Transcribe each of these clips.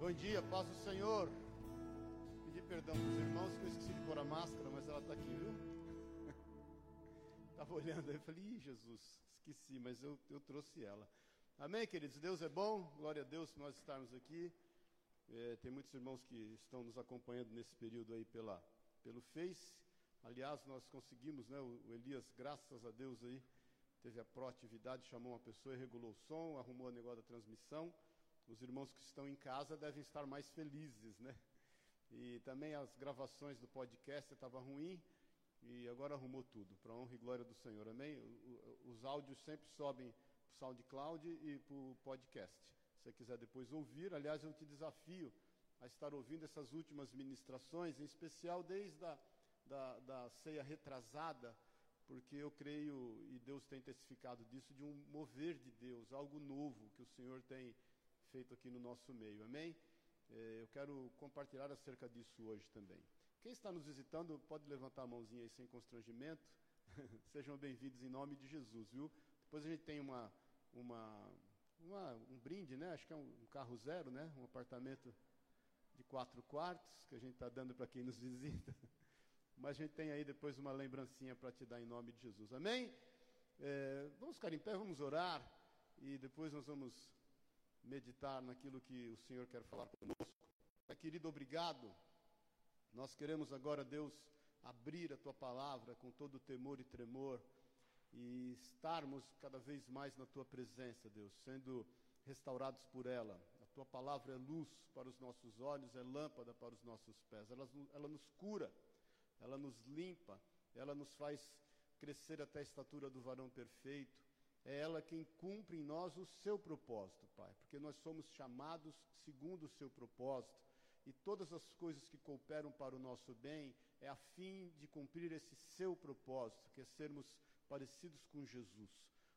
Bom dia, paz do Senhor. Pedi perdão para os irmãos que eu esqueci de pôr a máscara, mas ela está aqui, viu? Estava olhando aí, falei, Ih, Jesus, esqueci, mas eu, eu trouxe ela. Amém, queridos? Deus é bom, glória a Deus nós estarmos aqui. É, tem muitos irmãos que estão nos acompanhando nesse período aí pela, pelo Face. Aliás, nós conseguimos, né? O, o Elias, graças a Deus aí, teve a proatividade, chamou uma pessoa regulou o som, arrumou o negócio da transmissão. Os irmãos que estão em casa devem estar mais felizes, né? E também as gravações do podcast estava ruim e agora arrumou tudo, para honra e glória do Senhor, amém? Os áudios sempre sobem para o SoundCloud e para o podcast. Se você quiser depois ouvir, aliás, eu te desafio a estar ouvindo essas últimas ministrações, em especial desde a da, da ceia retrasada, porque eu creio, e Deus tem testificado disso, de um mover de Deus, algo novo que o Senhor tem feito aqui no nosso meio, amém? É, eu quero compartilhar acerca disso hoje também. Quem está nos visitando, pode levantar a mãozinha aí sem constrangimento. Sejam bem-vindos em nome de Jesus, viu? Depois a gente tem uma, uma, uma um brinde, né? Acho que é um, um carro zero, né? Um apartamento de quatro quartos que a gente está dando para quem nos visita. Mas a gente tem aí depois uma lembrancinha para te dar em nome de Jesus. Amém? É, vamos ficar em pé, vamos orar e depois nós vamos meditar naquilo que o Senhor quer falar conosco. Pai querido, obrigado. Nós queremos agora, Deus, abrir a tua palavra com todo temor e tremor e estarmos cada vez mais na tua presença, Deus, sendo restaurados por ela. A tua palavra é luz para os nossos olhos, é lâmpada para os nossos pés. Ela, ela nos cura ela nos limpa, ela nos faz crescer até a estatura do varão perfeito. É ela quem cumpre em nós o seu propósito, Pai, porque nós somos chamados segundo o seu propósito. E todas as coisas que cooperam para o nosso bem é a fim de cumprir esse seu propósito, que é sermos parecidos com Jesus.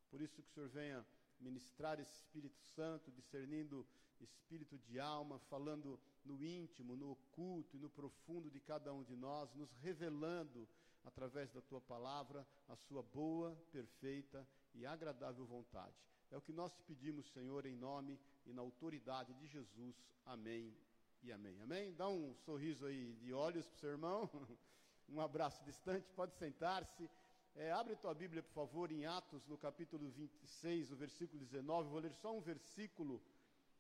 Por isso que o Senhor venha ministrar esse Espírito Santo, discernindo espírito de alma, falando no íntimo, no oculto e no profundo de cada um de nós, nos revelando através da tua palavra a sua boa, perfeita e agradável vontade. É o que nós te pedimos, Senhor, em nome e na autoridade de Jesus. Amém e amém. Amém? Dá um sorriso aí de olhos para o seu irmão. Um abraço distante, pode sentar-se. É, abre tua Bíblia, por favor, em Atos, no capítulo 26, o versículo 19. Vou ler só um versículo.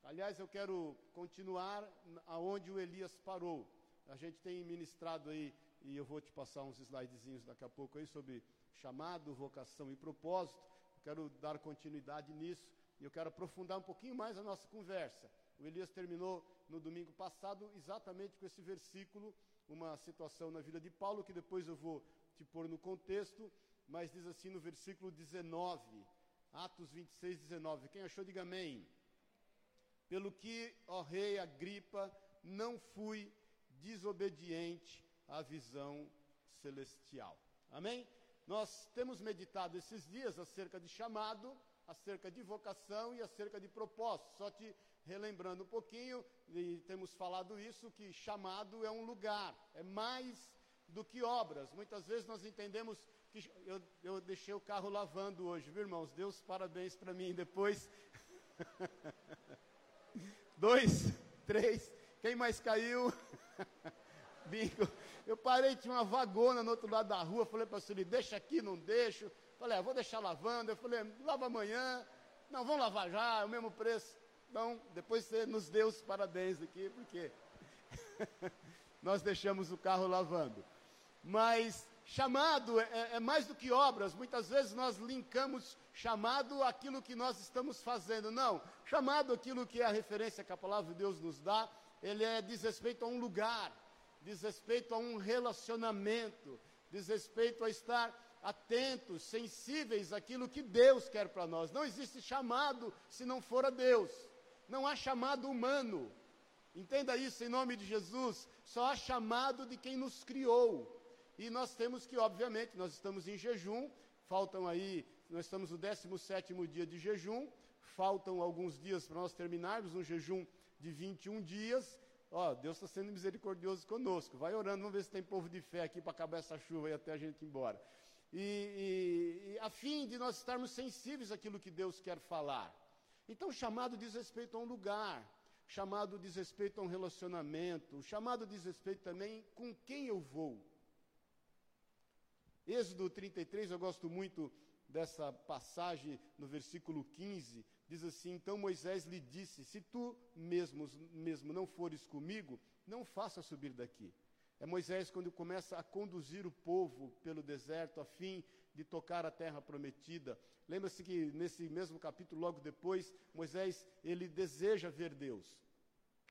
Aliás, eu quero continuar aonde o Elias parou. A gente tem ministrado aí, e eu vou te passar uns slidezinhos daqui a pouco aí sobre chamado, vocação e propósito. Quero dar continuidade nisso e eu quero aprofundar um pouquinho mais a nossa conversa. O Elias terminou no domingo passado exatamente com esse versículo, uma situação na vida de Paulo que depois eu vou te pôr no contexto, mas diz assim no versículo 19, Atos 26, 19. Quem achou, diga amém. Pelo que, ó rei Agripa, não fui desobediente à visão celestial. Amém? Nós temos meditado esses dias acerca de chamado, acerca de vocação e acerca de propósito. Só te relembrando um pouquinho, e temos falado isso, que chamado é um lugar, é mais do que obras. Muitas vezes nós entendemos que. Eu, eu deixei o carro lavando hoje, viu, irmãos? Deus parabéns para mim depois. Dois, três. Quem mais caiu? Eu parei, tinha uma vagona no outro lado da rua. Falei para o deixa aqui, não deixo. Falei, ah, vou deixar lavando. Eu falei, lava amanhã. Não, vamos lavar já, é o mesmo preço. Então, depois você nos deu os parabéns aqui, porque nós deixamos o carro lavando. Mas chamado é, é, mais do que obras. Muitas vezes nós linkamos chamado àquilo que nós estamos fazendo. Não, chamado aquilo que é a referência que a palavra de Deus nos dá, ele é diz respeito a um lugar, diz respeito a um relacionamento, diz respeito a estar atentos, sensíveis àquilo que Deus quer para nós. Não existe chamado se não for a Deus. Não há chamado humano. Entenda isso em nome de Jesus. Só há chamado de quem nos criou. E nós temos que, obviamente, nós estamos em jejum, faltam aí, nós estamos no 17 dia de jejum, faltam alguns dias para nós terminarmos um jejum de 21 dias. Ó, Deus está sendo misericordioso conosco. Vai orando, vamos ver se tem povo de fé aqui para acabar essa chuva e até a gente ir embora. E, e, e a fim de nós estarmos sensíveis àquilo que Deus quer falar. Então, o chamado diz respeito a um lugar. chamado diz respeito a um relacionamento, o chamado diz respeito também com quem eu vou. Êxodo 33, eu gosto muito dessa passagem no versículo 15, diz assim: Então Moisés lhe disse: Se tu mesmo, mesmo não fores comigo, não faça subir daqui. É Moisés quando começa a conduzir o povo pelo deserto a fim de tocar a terra prometida. Lembra-se que nesse mesmo capítulo, logo depois, Moisés ele deseja ver Deus.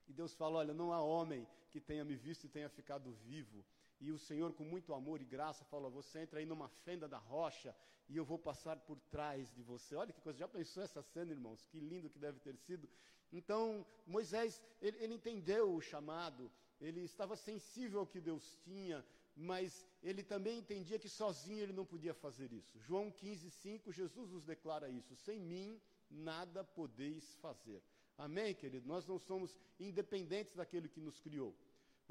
E Deus fala: Olha, não há homem que tenha me visto e tenha ficado vivo. E o Senhor, com muito amor e graça, fala: Você entra aí numa fenda da rocha e eu vou passar por trás de você. Olha que coisa, já pensou essa cena, irmãos? Que lindo que deve ter sido. Então, Moisés, ele, ele entendeu o chamado, ele estava sensível ao que Deus tinha, mas ele também entendia que sozinho ele não podia fazer isso. João 15, 5, Jesus nos declara isso: Sem mim nada podeis fazer. Amém, querido? Nós não somos independentes daquele que nos criou.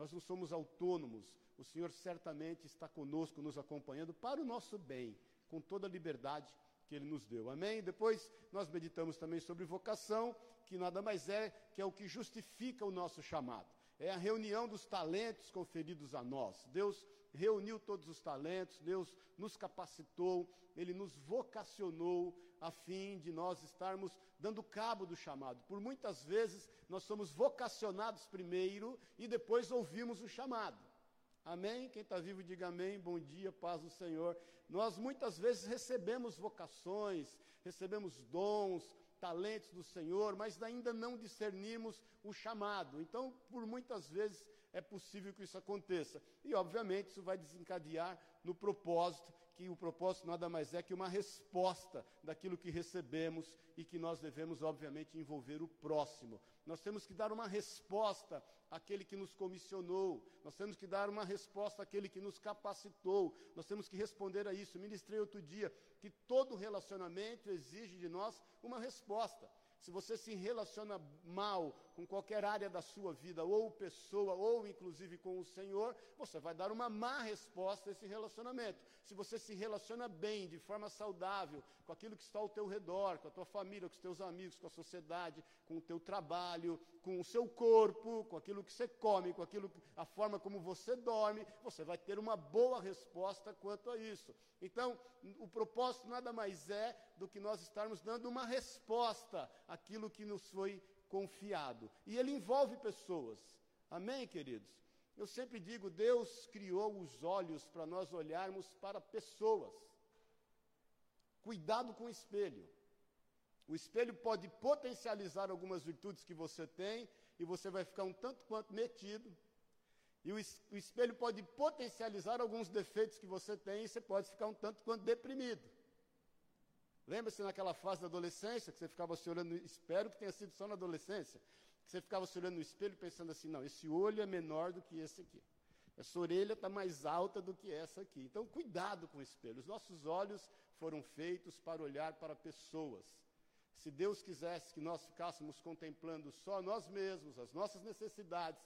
Nós não somos autônomos. O Senhor certamente está conosco, nos acompanhando para o nosso bem, com toda a liberdade que Ele nos deu. Amém? Depois nós meditamos também sobre vocação, que nada mais é que é o que justifica o nosso chamado. É a reunião dos talentos conferidos a nós. Deus reuniu todos os talentos, Deus nos capacitou, Ele nos vocacionou a fim de nós estarmos dando cabo do chamado. Por muitas vezes nós somos vocacionados primeiro e depois ouvimos o chamado. Amém? Quem está vivo, diga amém. Bom dia, paz do Senhor. Nós muitas vezes recebemos vocações, recebemos dons, talentos do Senhor, mas ainda não discernimos o chamado. Então, por muitas vezes é possível que isso aconteça. E, obviamente, isso vai desencadear no propósito, que o propósito nada mais é que uma resposta daquilo que recebemos e que nós devemos, obviamente, envolver o próximo. Nós temos que dar uma resposta àquele que nos comissionou, nós temos que dar uma resposta àquele que nos capacitou, nós temos que responder a isso. Ministrei outro dia que todo relacionamento exige de nós uma resposta se você se relaciona mal com qualquer área da sua vida, ou pessoa, ou inclusive com o Senhor, você vai dar uma má resposta a esse relacionamento. Se você se relaciona bem, de forma saudável, com aquilo que está ao teu redor, com a tua família, com os teus amigos, com a sociedade, com o teu trabalho, com o seu corpo, com aquilo que você come, com aquilo, a forma como você dorme, você vai ter uma boa resposta quanto a isso. Então, o propósito nada mais é do que nós estarmos dando uma resposta àquilo que nos foi confiado. E ele envolve pessoas. Amém, queridos? Eu sempre digo, Deus criou os olhos para nós olharmos para pessoas. Cuidado com o espelho. O espelho pode potencializar algumas virtudes que você tem e você vai ficar um tanto quanto metido. E o, espelho pode potencializar alguns defeitos que você tem e você pode ficar um tanto quanto deprimido. Lembra-se naquela fase da adolescência que você ficava se olhando, espero que tenha sido só na adolescência, que você ficava se olhando no espelho pensando assim, não, esse olho é menor do que esse aqui. Essa orelha está mais alta do que essa aqui. Então, cuidado com o espelho. Os nossos olhos foram feitos para olhar para pessoas. Se Deus quisesse que nós ficássemos contemplando só nós mesmos, as nossas necessidades,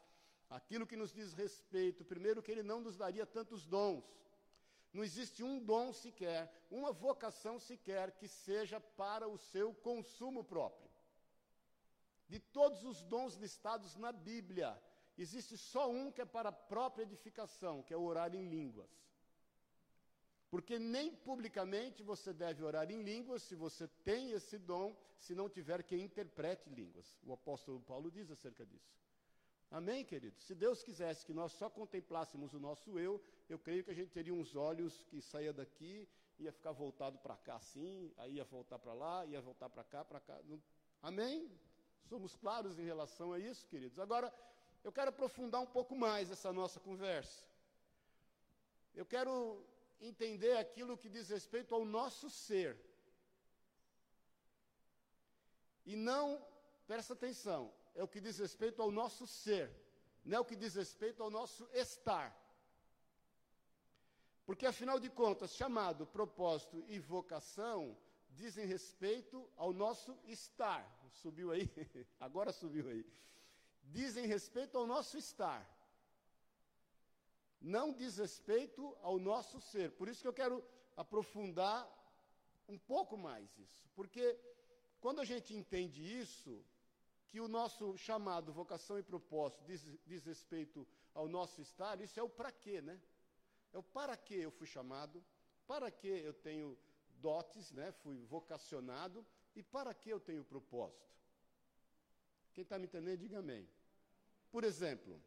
aquilo que nos diz respeito, primeiro que Ele não nos daria tantos dons. Não existe um dom sequer, uma vocação sequer que seja para o seu consumo próprio. De todos os dons listados na Bíblia, existe só um que é para a própria edificação, que é orar em línguas. Porque nem publicamente você deve orar em línguas se você tem esse dom, se não tiver quem interprete línguas. O apóstolo Paulo diz acerca disso. Amém, queridos? Se Deus quisesse que nós só contemplássemos o nosso eu, eu creio que a gente teria uns olhos que saia daqui, ia ficar voltado para cá assim, aí ia voltar para lá, ia voltar para cá, para cá. Amém? Somos claros em relação a isso, queridos. Agora, eu quero aprofundar um pouco mais essa nossa conversa. Eu quero entender aquilo que diz respeito ao nosso ser. E não, presta atenção, é o que diz respeito ao nosso ser, não é o que diz respeito ao nosso estar. Porque, afinal de contas, chamado, propósito e vocação dizem respeito ao nosso estar. Subiu aí? Agora subiu aí. Dizem respeito ao nosso estar. Não diz respeito ao nosso ser. Por isso que eu quero aprofundar um pouco mais isso. Porque quando a gente entende isso, que o nosso chamado, vocação e propósito diz, diz respeito ao nosso estar, isso é o para quê, né? É o para que eu fui chamado, para que eu tenho dotes, né? Fui vocacionado e para que eu tenho propósito. Quem está me entendendo, diga amém. Por exemplo,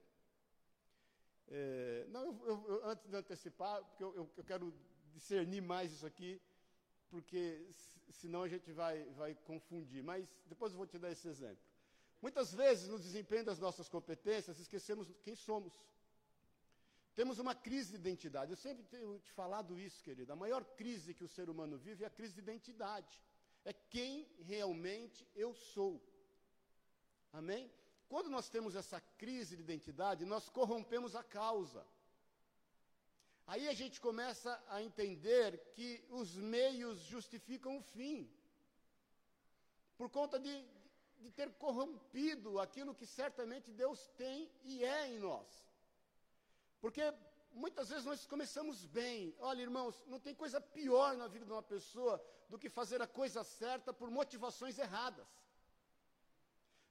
é, não, eu, eu, antes de antecipar, porque eu, eu, quero discernir mais isso aqui, porque senão a gente vai, vai confundir. Mas depois eu vou te dar esse exemplo. Muitas vezes, no desempenho das nossas competências, esquecemos quem somos. Temos uma crise de identidade. Eu sempre tenho te falado isso, querido. A maior crise que o ser humano vive é a crise de identidade. É quem realmente eu sou. Amém? Quando nós temos essa crise de identidade, nós corrompemos a causa. Aí a gente começa a entender que os meios justificam o fim. Por conta de, de ter corrompido aquilo que certamente Deus tem e é em nós. Porque muitas vezes nós começamos bem. Olha, irmãos, não tem coisa pior na vida de uma pessoa do que fazer a coisa certa por motivações erradas.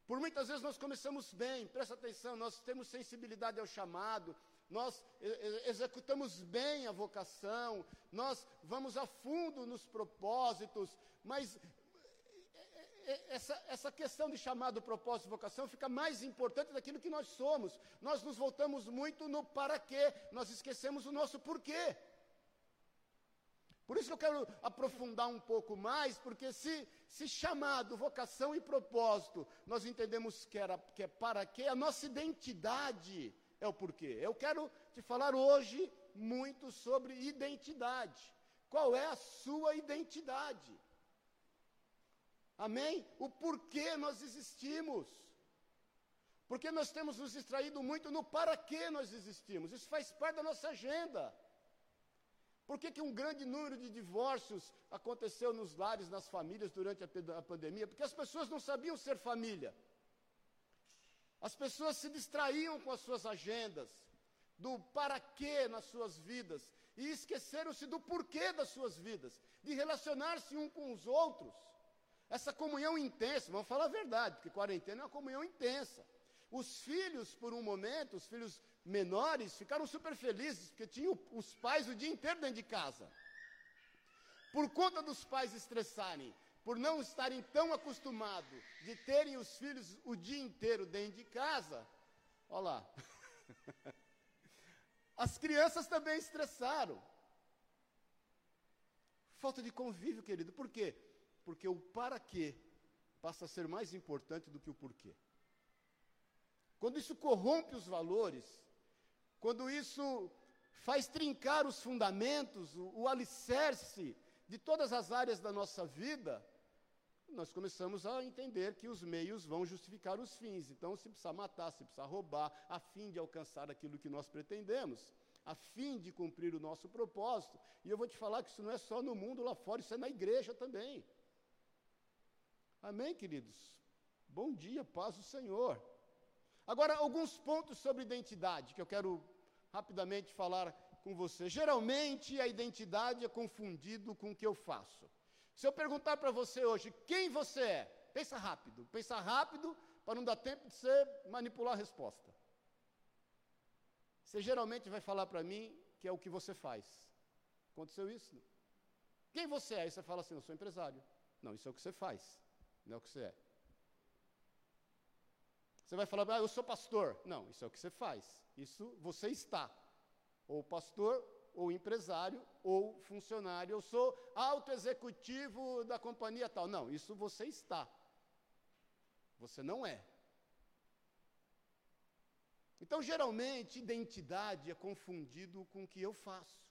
Por muitas vezes nós começamos bem, presta atenção, nós temos sensibilidade ao chamado, nós executamos bem a vocação, nós vamos a fundo nos propósitos, mas essa, essa questão de chamado, propósito e vocação fica mais importante daquilo que nós somos. Nós nos voltamos muito no para quê, nós esquecemos o nosso porquê. Por isso que eu quero aprofundar um pouco mais, porque se, se chamado, vocação e propósito, nós entendemos que, era, que é para quê, a nossa identidade é o porquê. Eu quero te falar hoje muito sobre identidade. Qual é a sua identidade? Amém? O porquê nós existimos. Porque nós temos nos distraído muito no para que nós existimos. Isso faz parte da nossa agenda. Por que, que um grande número de divórcios aconteceu nos lares, nas famílias durante a, a pandemia? Porque as pessoas não sabiam ser família. As pessoas se distraíam com as suas agendas, do para quê nas suas vidas, e esqueceram-se do porquê das suas vidas, de relacionar-se um com os outros. Essa comunhão intensa, vamos falar a verdade, porque quarentena é uma comunhão intensa. Os filhos, por um momento, os filhos menores, ficaram super felizes, porque tinham os pais o dia inteiro dentro de casa. Por conta dos pais estressarem, por não estarem tão acostumados de terem os filhos o dia inteiro dentro de casa, olha lá. As crianças também estressaram. Falta de convívio, querido. Por quê? Porque o para quê passa a ser mais importante do que o porquê. Quando isso corrompe os valores, quando isso faz trincar os fundamentos, o, o alicerce de todas as áreas da nossa vida, nós começamos a entender que os meios vão justificar os fins. Então, se precisar matar, se precisar roubar, a fim de alcançar aquilo que nós pretendemos, a fim de cumprir o nosso propósito. E eu vou te falar que isso não é só no mundo lá fora, isso é na igreja também. Amém, queridos? Bom dia, paz do Senhor. Agora, alguns pontos sobre identidade que eu quero rapidamente falar com você. Geralmente, a identidade é confundido com o que eu faço. Se eu perguntar para você hoje quem você é, pensa rápido, pensa rápido para não dar tempo de você manipular a resposta. Você geralmente vai falar para mim que é o que você faz. Aconteceu isso? Quem você é? Aí você fala assim, eu sou empresário. Não, isso é o que você faz, não é o que você é. Você vai falar, ah, eu sou pastor. Não, isso é o que você faz. Isso você está. Ou pastor, ou empresário, ou funcionário. Eu sou auto-executivo da companhia tal. Não, isso você está. Você não é. Então, geralmente, identidade é confundido com o que eu faço,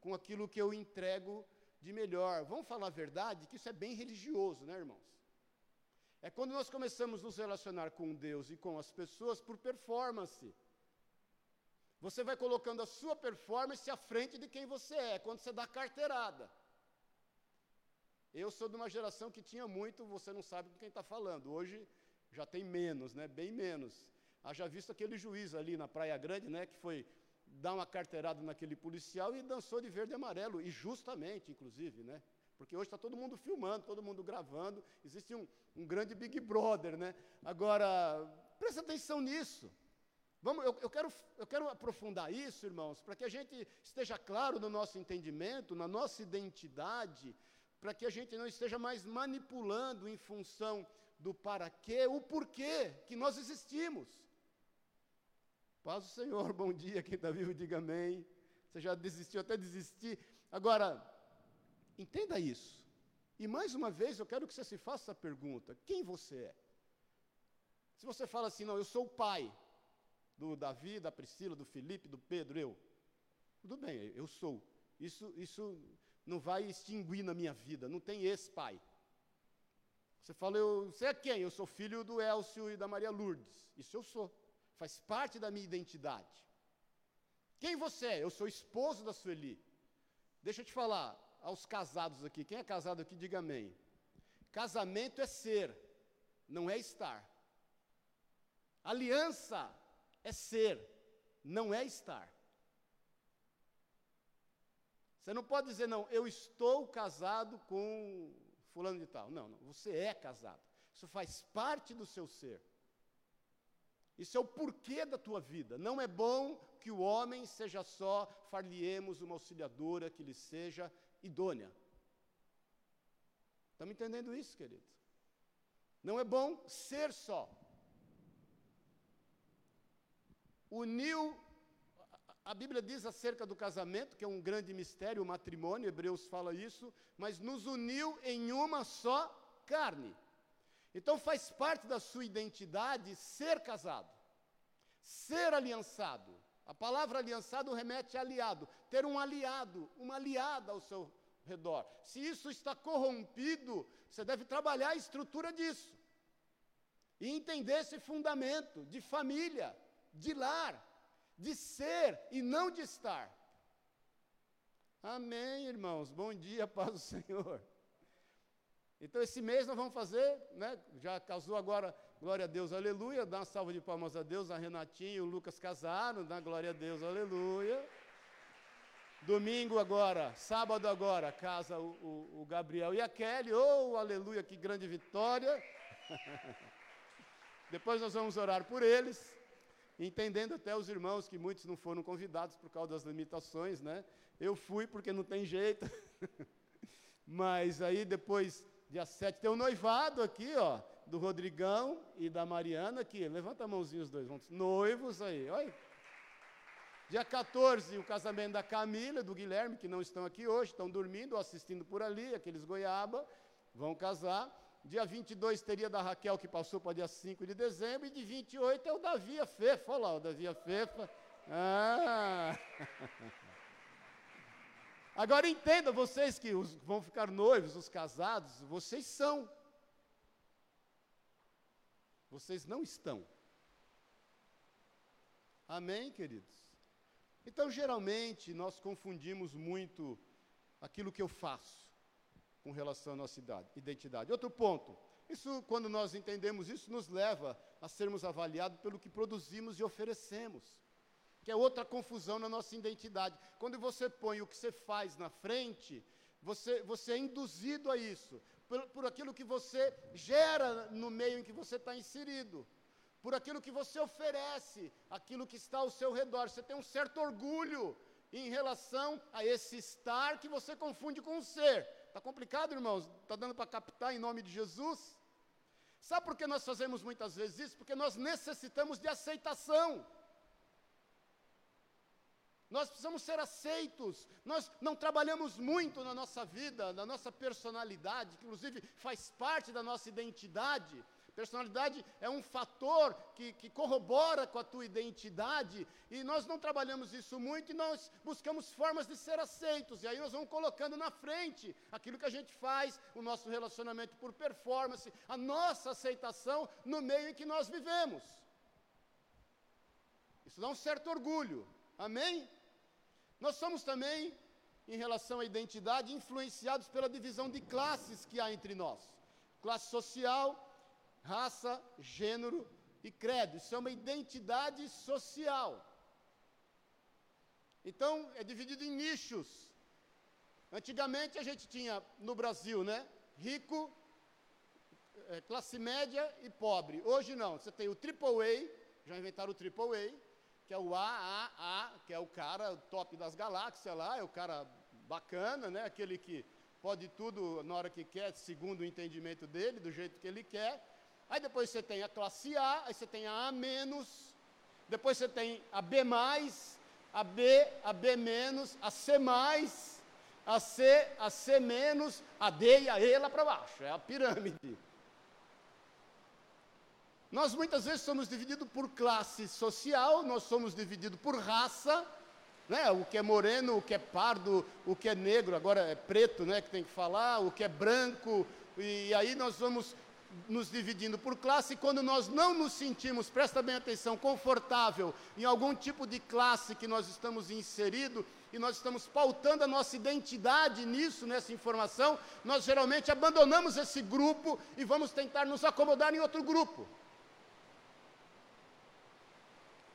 com aquilo que eu entrego de melhor. Vamos falar a verdade, que isso é bem religioso, né, irmãos? É quando nós começamos a nos relacionar com Deus e com as pessoas por performance. Você vai colocando a sua performance à frente de quem você é, quando você dá carteirada. Eu sou de uma geração que tinha muito, você não sabe com quem está falando. Hoje já tem menos, né? Bem menos. Haja visto aquele juiz ali na Praia Grande, né? Que foi dar uma carteirada naquele policial e dançou de verde e amarelo, e justamente, inclusive, né? Porque hoje está todo mundo filmando, todo mundo gravando, existe um, um grande Big Brother, né? Agora, presta atenção nisso. Vamos, eu, eu, quero, eu quero aprofundar isso, irmãos, para que a gente esteja claro no nosso entendimento, na nossa identidade, para que a gente não esteja mais manipulando em função do para quê, o porquê que nós existimos. Paz do Senhor, bom dia, quem está vivo, diga amém. Você já desistiu até desistir. Agora, entenda isso. E mais uma vez, eu quero que você se faça a pergunta: quem você é? Se você fala assim, não, eu sou o pai do Davi, da Priscila, do Felipe, do Pedro, eu. Tudo bem, eu sou. Isso, isso não vai extinguir na minha vida, não tem esse pai. Você fala, eu, você é quem? Eu sou filho do Elcio e da Maria Lourdes. Isso eu sou. Faz parte da minha identidade. Quem você é? Eu sou esposo da Sueli. Deixa eu te falar, aos casados aqui, quem é casado aqui, diga amém. Casamento é ser, não é estar. Aliança é ser, não é estar. Você não pode dizer, não, eu estou casado com fulano de tal. Não, não, você é casado. Isso faz parte do seu ser. Isso é o porquê da tua vida. Não é bom que o homem seja só, far-lhe-emos uma auxiliadora que lhe seja idônea. Estamos entendendo isso, queridos? Não é bom ser só. Uniu, a Bíblia diz acerca do casamento, que é um grande mistério, o matrimônio, Hebreus fala isso, mas nos uniu em uma só carne. Então faz parte da sua identidade ser casado, ser aliançado. A palavra aliançado remete a aliado, ter um aliado, uma aliada ao seu redor. Se isso está corrompido, você deve trabalhar a estrutura disso. E entender esse fundamento de família, de lar, de ser e não de estar. Amém, irmãos. Bom dia, paz do Senhor. Então, esse mês nós vamos fazer, né? Já casou agora, glória a Deus, aleluia. Dá uma salva de palmas a Deus. A Renatinha e o Lucas casaram, dá glória a Deus, aleluia. Domingo agora, sábado agora, casa o, o, o Gabriel e a Kelly. Oh, aleluia, que grande vitória. Depois nós vamos orar por eles, entendendo até os irmãos que muitos não foram convidados por causa das limitações, né? Eu fui porque não tem jeito. Mas aí depois Dia 7 tem um noivado aqui, ó, do Rodrigão e da Mariana aqui. Levanta a mãozinha os dois, vamos. Noivos aí, olha. Dia 14, o casamento da Camila, do Guilherme, que não estão aqui hoje, estão dormindo ou assistindo por ali, aqueles goiaba, vão casar. Dia 22 teria da Raquel, que passou para dia 5 de dezembro, e de 28 é o Davi a Fefa, olha lá, o Davi a Fefa. Ah! Agora entenda, vocês que os, vão ficar noivos, os casados, vocês são. Vocês não estão. Amém, queridos? Então, geralmente, nós confundimos muito aquilo que eu faço com relação à nossa idade, identidade. Outro ponto, isso, quando nós entendemos isso, nos leva a sermos avaliados pelo que produzimos e oferecemos que é outra confusão na nossa identidade. Quando você põe o que você faz na frente, você, você é induzido a isso, por, por aquilo que você gera no meio em que você está inserido, por aquilo que você oferece, aquilo que está ao seu redor. Você tem um certo orgulho em relação a esse estar que você confunde com o ser. Está complicado, irmãos? Está dando para captar em nome de Jesus? Sabe por que nós fazemos muitas vezes isso? Porque nós necessitamos de aceitação. Nós precisamos ser aceitos. Nós não trabalhamos muito na nossa vida, na nossa personalidade, que inclusive faz parte da nossa identidade. Personalidade é um fator que, que, corrobora com a tua identidade, e nós não trabalhamos isso muito, e nós buscamos formas de ser aceitos, e aí nós vamos colocando na frente aquilo que a gente faz, o nosso relacionamento por performance, a nossa aceitação no meio em que nós vivemos. Isso dá um certo orgulho, amém? Nós somos também, em relação à identidade, influenciados pela divisão de classes que há entre nós: classe social, raça, gênero e credo. Isso é uma identidade social. Então, é dividido em nichos. Antigamente a gente tinha no Brasil, né? Rico, é, classe média e pobre. Hoje não, você tem o AAA, já inventaram o AAA, que é o AAA, que é o cara top das galáxias lá, é o cara bacana, né? Aquele que pode tudo na hora que quer, segundo o entendimento dele, do jeito que ele quer. Aí depois você tem a classe A, aí você tem a A depois você tem a B a B, a B a C a C, a C a D e a E lá para baixo. É a pirâmide. Nós muitas vezes somos divididos por classe social, nós somos divididos por raça, né? o que é moreno, o que é pardo, o que é negro, agora é preto né, que tem que falar, o que é branco, e aí nós vamos nos dividindo por classe, e quando nós não nos sentimos, presta bem atenção, confortável em algum tipo de classe que nós estamos inseridos, e nós estamos pautando a nossa identidade nisso, nessa informação, nós geralmente abandonamos esse grupo e vamos tentar nos acomodar em outro grupo.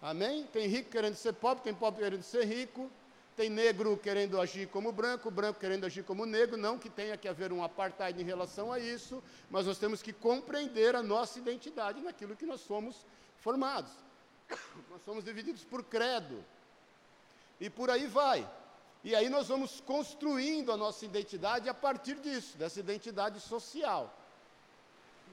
Amém? Tem rico querendo ser pobre, tem pobre querendo ser rico, tem negro querendo agir como branco, branco querendo agir como negro, não que tenha que haver um apartheid em relação a isso, mas nós temos que compreender a nossa identidade naquilo que nós somos formados. Nós somos divididos por credo. E por aí vai. E aí nós vamos construindo a nossa identidade a partir disso, dessa identidade social.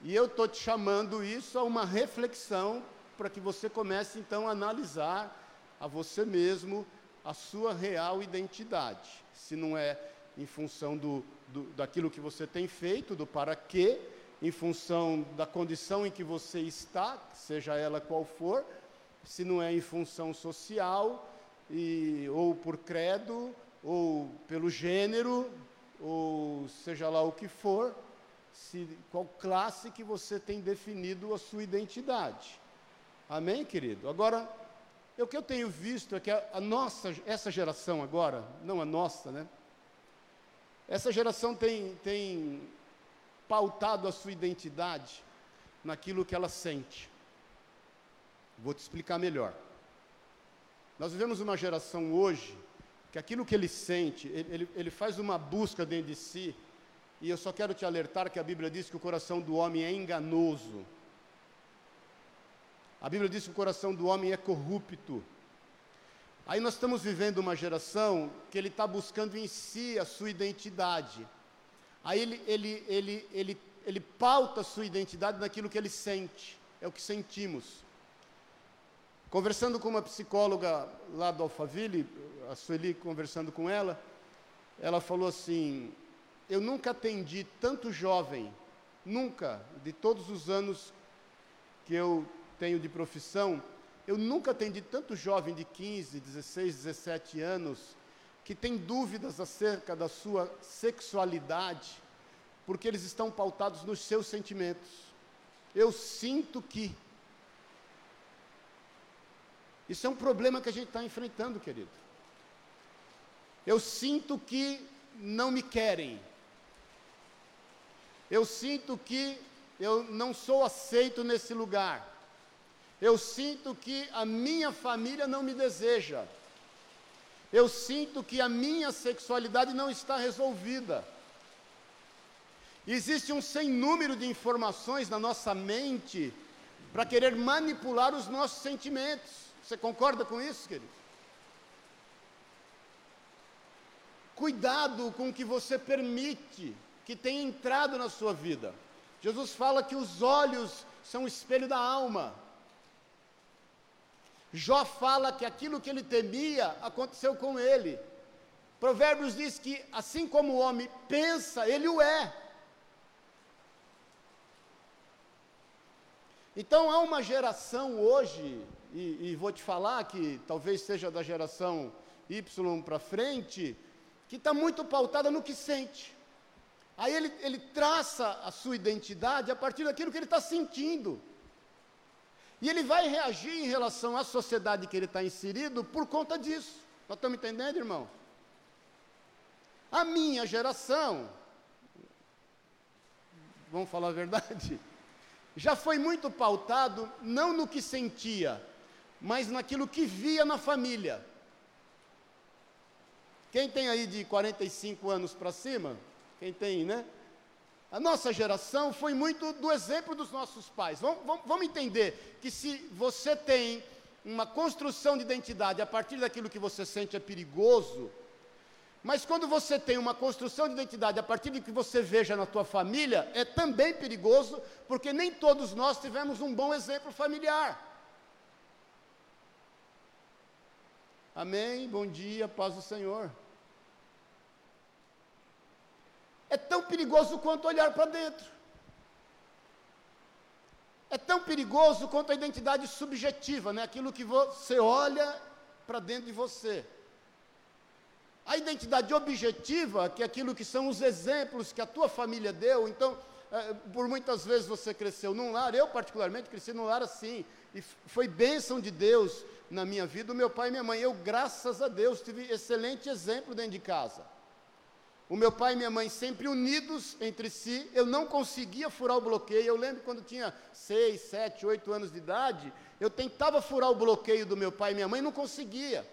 E eu estou te chamando isso a uma reflexão para que você comece então a analisar a você mesmo a sua real identidade. Se não é em função do, do, daquilo que você tem feito, do para quê, em função da condição em que você está, seja ela qual for, se não é em função social, e, ou por credo, ou pelo gênero, ou seja lá o que for, se, qual classe que você tem definido a sua identidade. Amém, querido? Agora, o que eu tenho visto é que a, a nossa, essa geração agora, não a nossa, né? Essa geração tem, tem pautado a sua identidade naquilo que ela sente. Vou te explicar melhor. Nós vivemos uma geração hoje que aquilo que ele sente, ele, ele, ele, faz uma busca dentro de si, e eu só quero te alertar que a Bíblia diz que o coração do homem é enganoso. A Bíblia diz que o coração do homem é corrupto. Aí nós estamos vivendo uma geração que ele está buscando em si a sua identidade. Aí ele, ele, ele, ele, ele pauta a sua identidade naquilo que ele sente, é o que sentimos. Conversando com uma psicóloga lá do Alphaville, a Sueli conversando com ela, ela falou assim: Eu nunca atendi tanto jovem, nunca, de todos os anos que eu tenho de profissão, eu nunca atendi tanto jovem de 15, 16, 17 anos que tem dúvidas acerca da sua sexualidade, porque eles estão pautados nos seus sentimentos. Eu sinto que. Isso é um problema que a gente está enfrentando, querido. Eu sinto que não me querem. Eu sinto que eu não sou aceito nesse lugar. Eu sinto que a minha família não me deseja. Eu sinto que a minha sexualidade não está resolvida. Existe um sem número de informações na nossa mente para querer manipular os nossos sentimentos. Você concorda com isso, querido? Cuidado com o que você permite que tenha entrado na sua vida. Jesus fala que os olhos são o espelho da alma. Jó fala que aquilo que ele temia aconteceu com ele. Provérbios diz que assim como o homem pensa, ele o é. Então há uma geração hoje, e, e vou te falar que talvez seja da geração Y para frente, que está muito pautada no que sente. Aí ele, ele traça a sua identidade a partir daquilo que ele está sentindo. E ele vai reagir em relação à sociedade que ele está inserido por conta disso. Nós estamos entendendo, irmão? A minha geração, vamos falar a verdade, já foi muito pautado não no que sentia, mas naquilo que via na família. Quem tem aí de 45 anos para cima? Quem tem, né? A nossa geração foi muito do exemplo dos nossos pais. Vamos, vamos, vamos, entender que se você tem uma construção de identidade a partir daquilo que você sente é perigoso, mas quando você tem uma construção de identidade a partir do que você veja na tua família, é também perigoso, porque nem todos nós tivemos um bom exemplo familiar. Amém? Bom dia, paz do Senhor. É tão perigoso quanto olhar para dentro. É tão perigoso quanto a identidade subjetiva, né? aquilo que você olha para dentro de você. A identidade objetiva, que é aquilo que são os exemplos que a tua família deu, então, é, por muitas vezes você cresceu num lar, eu particularmente cresci num lar assim, e foi bênção de Deus na minha vida, o meu pai e minha mãe. Eu, graças a Deus, tive excelente exemplo dentro de casa. O meu pai e minha mãe sempre unidos entre si, eu não conseguia furar o bloqueio. Eu lembro quando tinha seis, sete, oito anos de idade, eu tentava furar o bloqueio do meu pai e minha mãe, não conseguia.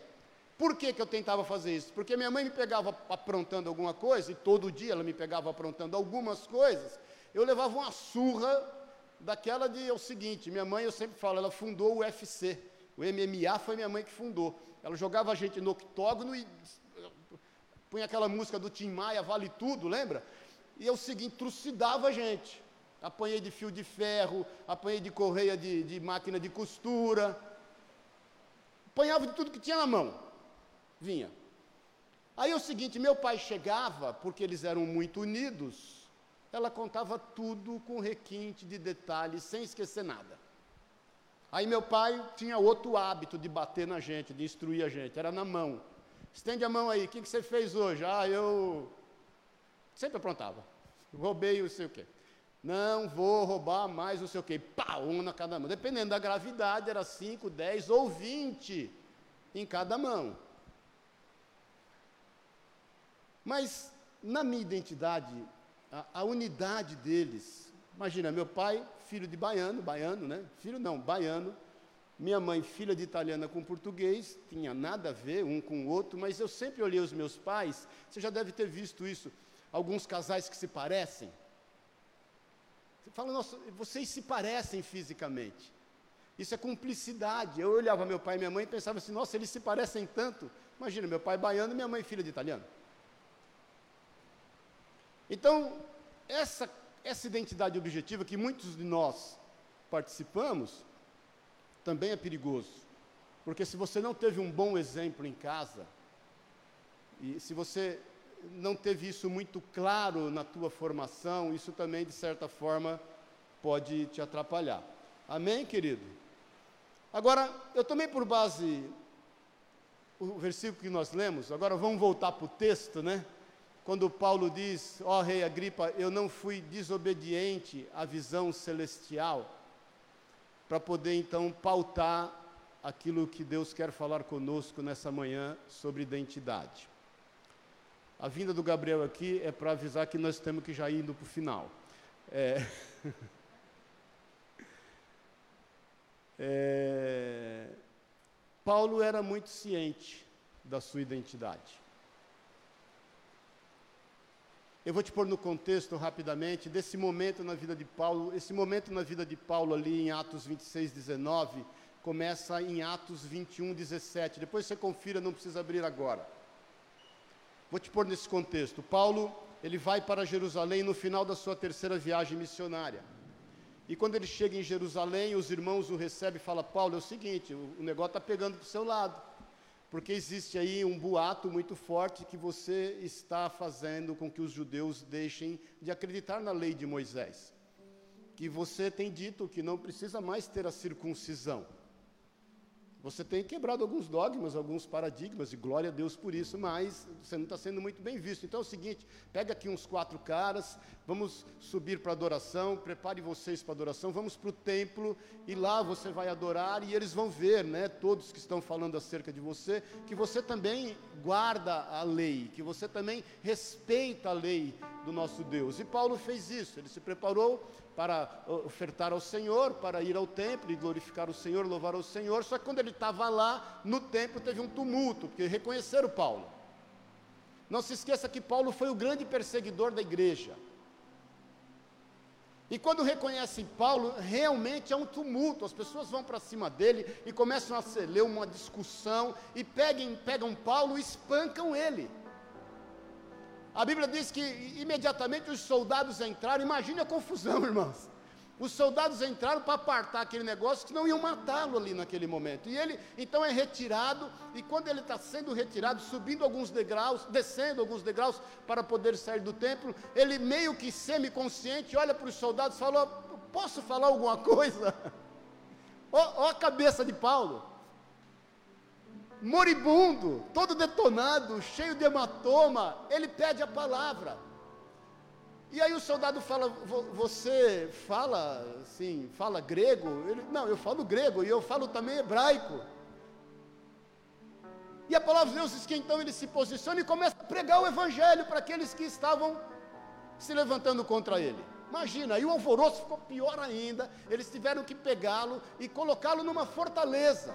Por que, que eu tentava fazer isso? Porque minha mãe me pegava aprontando alguma coisa, e todo dia ela me pegava aprontando algumas coisas, eu levava uma surra daquela de é o seguinte: minha mãe, eu sempre falo, ela fundou o UFC. O MMA foi minha mãe que fundou. Ela jogava a gente no octógono e punha aquela música do Tim Maia, Vale Tudo, lembra? E é o seguinte, trucidava a gente. Apanhei de fio de ferro, apanhei de correia de, de máquina de costura. Apanhava de tudo que tinha na mão. Vinha. Aí é o seguinte, meu pai chegava, porque eles eram muito unidos, ela contava tudo com requinte de detalhes, sem esquecer nada. Aí meu pai tinha outro hábito de bater na gente, de instruir a gente, era na mão. Estende a mão aí, o que, que você fez hoje? Ah, eu sempre aprontava. Roubei o sei o quê. Não vou roubar mais o sei o quê. Pá, um na cada mão. Dependendo da gravidade, era 5, 10 ou 20 em cada mão. Mas na minha identidade, a, a, unidade deles, imagina, meu pai, filho de baiano, baiano, né? Filho não, baiano, minha mãe, filha de italiana com português, tinha nada a ver um com o outro, mas eu sempre olhei os meus pais, você já deve ter visto isso, alguns casais que se parecem. Você fala, nossa, vocês se parecem fisicamente. Isso é cumplicidade. Eu olhava meu pai e minha mãe e pensava assim, nossa, eles se parecem tanto. Imagina, meu pai baiano e minha mãe filha de italiano. Então, essa, essa identidade objetiva que muitos de nós participamos, também é perigoso. Porque se você não teve um bom exemplo em casa, e se você não teve isso muito claro na tua formação, isso também, de certa forma, pode te atrapalhar. Amém, querido? Agora, eu tomei por base o versículo que nós lemos, agora vamos voltar para o texto, né? Quando Paulo diz, ó oh, rei Agripa, eu não fui desobediente à visão celestial, para poder então pautar aquilo que Deus quer falar conosco nessa manhã sobre identidade. A vinda do Gabriel aqui é para avisar que nós temos que já ir indo para o final. É... é... Paulo era muito ciente da sua identidade. Eu vou te pôr no contexto rapidamente desse momento na vida de Paulo. Esse momento na vida de Paulo ali em Atos 26, 19, começa em Atos 21, 17. Depois você confira, não precisa abrir agora. Vou te pôr nesse contexto. Paulo, ele vai para Jerusalém no final da sua terceira viagem missionária. E quando ele chega em Jerusalém, os irmãos o recebem e falam: Paulo, é o seguinte, o negócio está pegando para o seu lado porque existe aí um boato muito forte que você está fazendo com que os judeus deixem de acreditar na lei de Moisés. Que você tem dito que não precisa mais ter a circuncisão. Você tem quebrado alguns dogmas, alguns paradigmas, e glória a Deus por isso, mas você não está sendo muito bem visto. Então é o seguinte: pega aqui uns quatro caras, vamos subir para adoração, prepare vocês para adoração, vamos para o templo e lá você vai adorar e eles vão ver, né, todos que estão falando acerca de você, que você também guarda a lei, que você também respeita a lei do nosso Deus. E Paulo fez isso, ele se preparou para ofertar ao Senhor, para ir ao templo e glorificar o Senhor, louvar ao Senhor. Só que quando ele estava lá no templo, teve um tumulto, porque reconheceram Paulo. Não se esqueça que Paulo foi o grande perseguidor da igreja. E quando reconhecem Paulo, realmente é um tumulto. As pessoas vão para cima dele e começam a ler uma discussão e pegam, pegam Paulo e espancam ele. A Bíblia diz que imediatamente os soldados entraram. Imagine a confusão, irmãos. Os soldados entraram para apartar aquele negócio que não iam matá-lo ali naquele momento. E ele então é retirado, e quando ele está sendo retirado, subindo alguns degraus, descendo alguns degraus para poder sair do templo, ele meio que semi-consciente olha para os soldados e fala: Posso falar alguma coisa? Olha a cabeça de Paulo. Moribundo, todo detonado, cheio de hematoma, ele pede a palavra. E aí o soldado fala: Você fala assim, fala grego? Ele, não, eu falo grego e eu falo também hebraico. E a palavra de Deus diz que então ele se posiciona e começa a pregar o evangelho para aqueles que estavam se levantando contra ele. Imagina, aí o alvoroço ficou pior ainda. Eles tiveram que pegá-lo e colocá-lo numa fortaleza.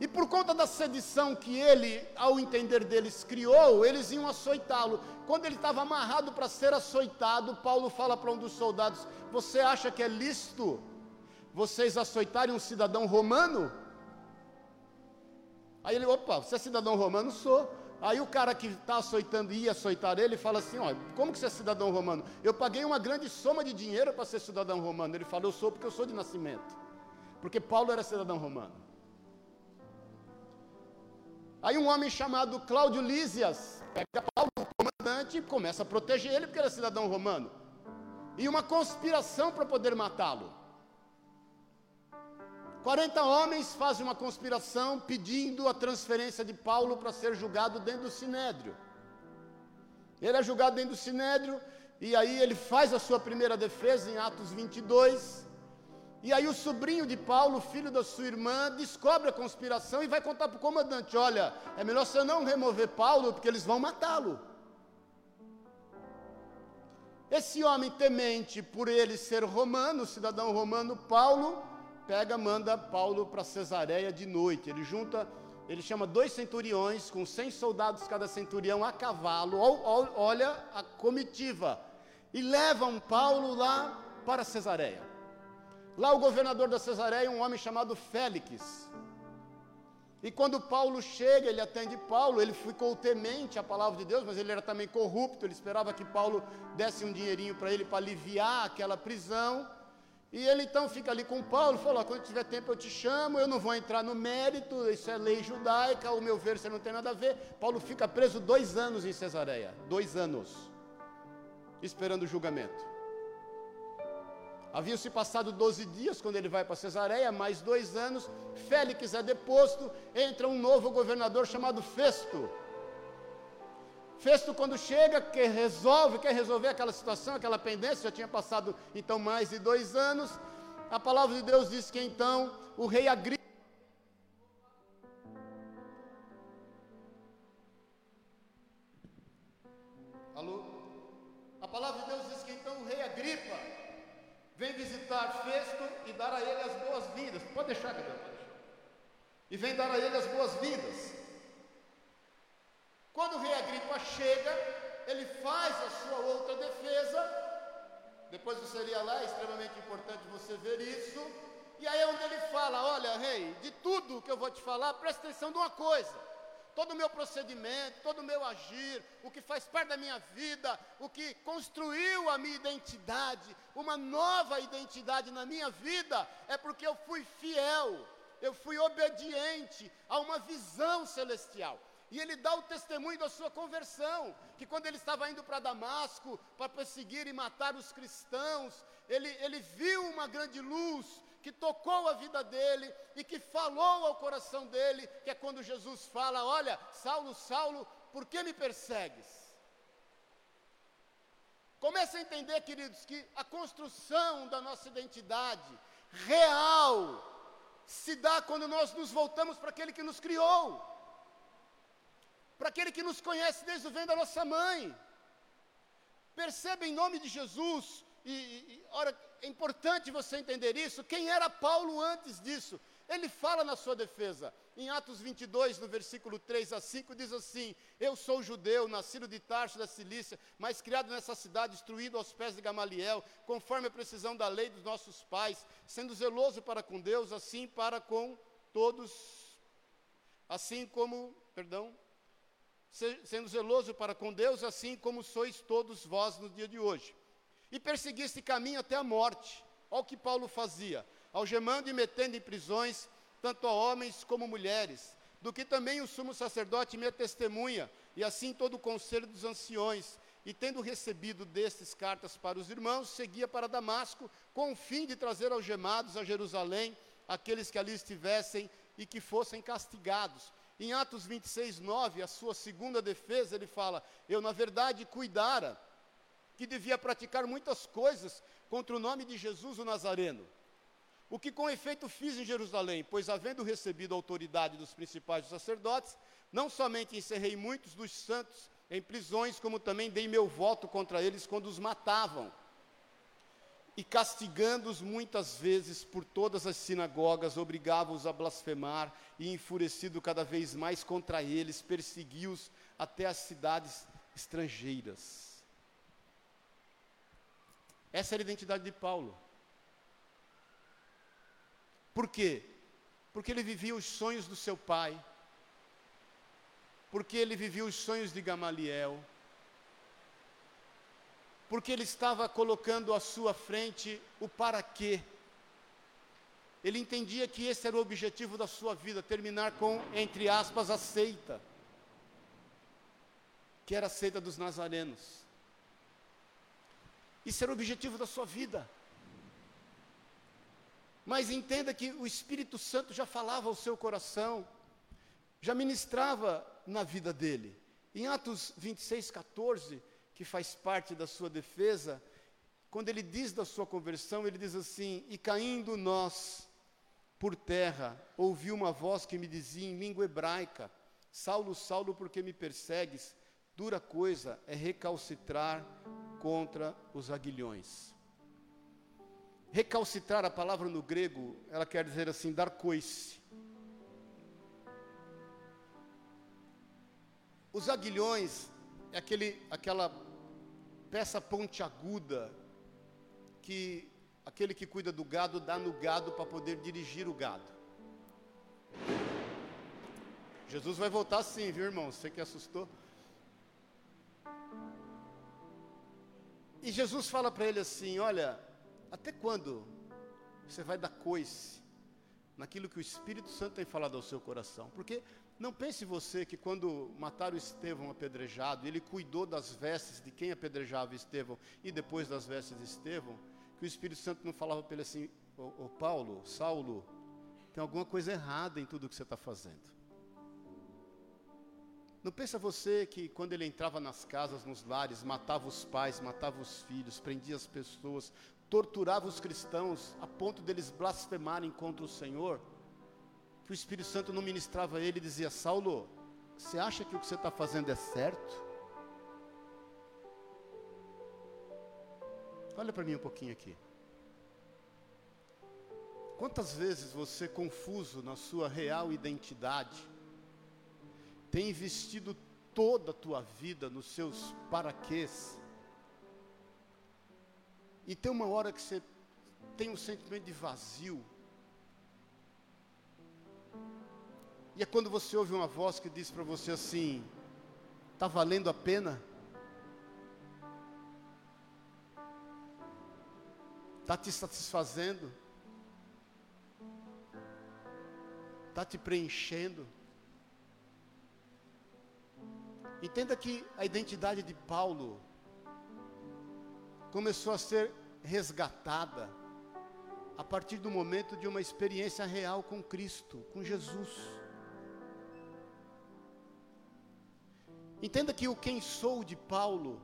E por conta da sedição que ele, ao entender deles, criou, eles iam açoitá-lo. Quando ele estava amarrado para ser açoitado, Paulo fala para um dos soldados: Você acha que é lícito vocês açoitarem um cidadão romano? Aí ele, opa, você é cidadão romano? Sou. Aí o cara que está açoitando ia açoitar ele fala assim: Olha, como que você é cidadão romano? Eu paguei uma grande soma de dinheiro para ser cidadão romano. Ele falou: Eu sou porque eu sou de nascimento. Porque Paulo era cidadão romano. Aí um homem chamado Cláudio Lísias pega Paulo, o comandante, e começa a proteger ele, porque era cidadão romano. E uma conspiração para poder matá-lo. 40 homens fazem uma conspiração pedindo a transferência de Paulo para ser julgado dentro do sinédrio. Ele é julgado dentro do sinédrio, e aí ele faz a sua primeira defesa em Atos 22. E aí o sobrinho de Paulo, filho da sua irmã, descobre a conspiração e vai contar para o comandante: olha, é melhor você não remover Paulo, porque eles vão matá-lo. Esse homem temente por ele ser romano, cidadão romano, Paulo, pega, manda Paulo para Cesareia de noite. Ele junta, ele chama dois centuriões, com cem soldados cada centurião a cavalo, olha a comitiva, e levam Paulo lá para Cesareia. Lá o governador da Cesareia é um homem chamado Félix. E quando Paulo chega, ele atende Paulo, ele ficou temente à palavra de Deus, mas ele era também corrupto, ele esperava que Paulo desse um dinheirinho para ele para aliviar aquela prisão. E ele então fica ali com Paulo, falou: quando tiver tempo eu te chamo, eu não vou entrar no mérito, isso é lei judaica, ao meu ver você não tem nada a ver. Paulo fica preso dois anos em Cesareia, dois anos, esperando o julgamento. Haviam-se passado 12 dias quando ele vai para Cesareia, mais dois anos. Félix é deposto, entra um novo governador chamado Festo. Festo, quando chega, que resolve, quer resolver aquela situação, aquela pendência, já tinha passado então mais de dois anos. A palavra de Deus diz que então o rei Agripa. Visitar e dar a ele as boas-vindas. Pode deixar, Gabriel. E vem dar a ele as boas-vindas. Quando o rei Agripa chega, ele faz a sua outra defesa. Depois você iria lá, é extremamente importante você ver isso. E aí é onde ele fala: Olha, rei, de tudo que eu vou te falar, presta atenção de uma coisa todo o meu procedimento, todo o meu agir, o que faz parte da minha vida, o que construiu a minha identidade, uma nova identidade na minha vida, é porque eu fui fiel, eu fui obediente a uma visão celestial. E ele dá o testemunho da sua conversão, que quando ele estava indo para Damasco para perseguir e matar os cristãos, ele, ele viu uma grande luz que tocou a vida dele e que falou ao coração dele, que é quando Jesus fala: Olha, Saulo, Saulo, por que me persegues? Comece a entender, queridos, que a construção da nossa identidade real se dá quando nós nos voltamos para aquele que nos criou, para aquele que nos conhece desde o ventre da nossa mãe. Perceba em nome de Jesus, e, e ora, é importante você entender isso. Quem era Paulo antes disso? ele fala na sua defesa. Em Atos 22, no versículo 3 a 5, diz assim: Eu sou judeu, nascido de Tarso da Cilícia, mas criado nessa cidade, instruído aos pés de Gamaliel, conforme a precisão da lei dos nossos pais, sendo zeloso para com Deus, assim para com todos, assim como, perdão, sendo zeloso para com Deus, assim como sois todos vós no dia de hoje. E persegui este caminho até a morte. Olha o que Paulo fazia, algemando e metendo em prisões, tanto a homens como mulheres, do que também o sumo sacerdote me testemunha, e assim todo o conselho dos anciões. E tendo recebido destes cartas para os irmãos, seguia para Damasco, com o fim de trazer algemados a Jerusalém aqueles que ali estivessem e que fossem castigados. Em Atos 26, 9, a sua segunda defesa, ele fala: Eu, na verdade, cuidara que devia praticar muitas coisas contra o nome de Jesus o Nazareno. O que com efeito fiz em Jerusalém, pois havendo recebido a autoridade dos principais sacerdotes, não somente encerrei muitos dos santos em prisões, como também dei meu voto contra eles quando os matavam e castigando-os muitas vezes por todas as sinagogas, obrigava-os a blasfemar, e enfurecido cada vez mais contra eles, persegui-os até as cidades estrangeiras. Essa era a identidade de Paulo. Por quê? Porque ele vivia os sonhos do seu pai, porque ele vivia os sonhos de Gamaliel, porque ele estava colocando à sua frente o para quê. Ele entendia que esse era o objetivo da sua vida, terminar com, entre aspas, a seita, que era a seita dos nazarenos. Isso era o objetivo da sua vida. Mas entenda que o Espírito Santo já falava ao seu coração, já ministrava na vida dele. Em Atos 26, 14, que faz parte da sua defesa, quando ele diz da sua conversão, ele diz assim: E caindo nós por terra, ouvi uma voz que me dizia em língua hebraica: Saulo, Saulo, por que me persegues? Dura coisa é recalcitrar contra os aguilhões. Recalcitrar, a palavra no grego, ela quer dizer assim, dar coice. Os aguilhões é aquele, aquela peça pontiaguda que aquele que cuida do gado dá no gado para poder dirigir o gado. Jesus vai voltar sim, viu irmão? Você que assustou. E Jesus fala para ele assim: Olha, até quando você vai dar coice naquilo que o Espírito Santo tem falado ao seu coração? Porque não pense você que quando mataram Estevão apedrejado, ele cuidou das vestes de quem apedrejava Estevão e depois das vestes de Estevão, que o Espírito Santo não falava para ele assim: Ô, ô Paulo, Saulo, tem alguma coisa errada em tudo que você está fazendo. Não pensa você que quando ele entrava nas casas, nos lares, matava os pais, matava os filhos, prendia as pessoas, torturava os cristãos a ponto deles blasfemarem contra o Senhor? que o Espírito Santo não ministrava ele e dizia: Saulo, você acha que o que você está fazendo é certo? Olha para mim um pouquinho aqui. Quantas vezes você, confuso na sua real identidade, tem investido toda a tua vida nos seus paraquês, e tem uma hora que você tem um sentimento de vazio, E é quando você ouve uma voz que diz para você assim: está valendo a pena? Está te satisfazendo? Está te preenchendo? Entenda que a identidade de Paulo começou a ser resgatada a partir do momento de uma experiência real com Cristo, com Jesus. Entenda que o quem sou de Paulo,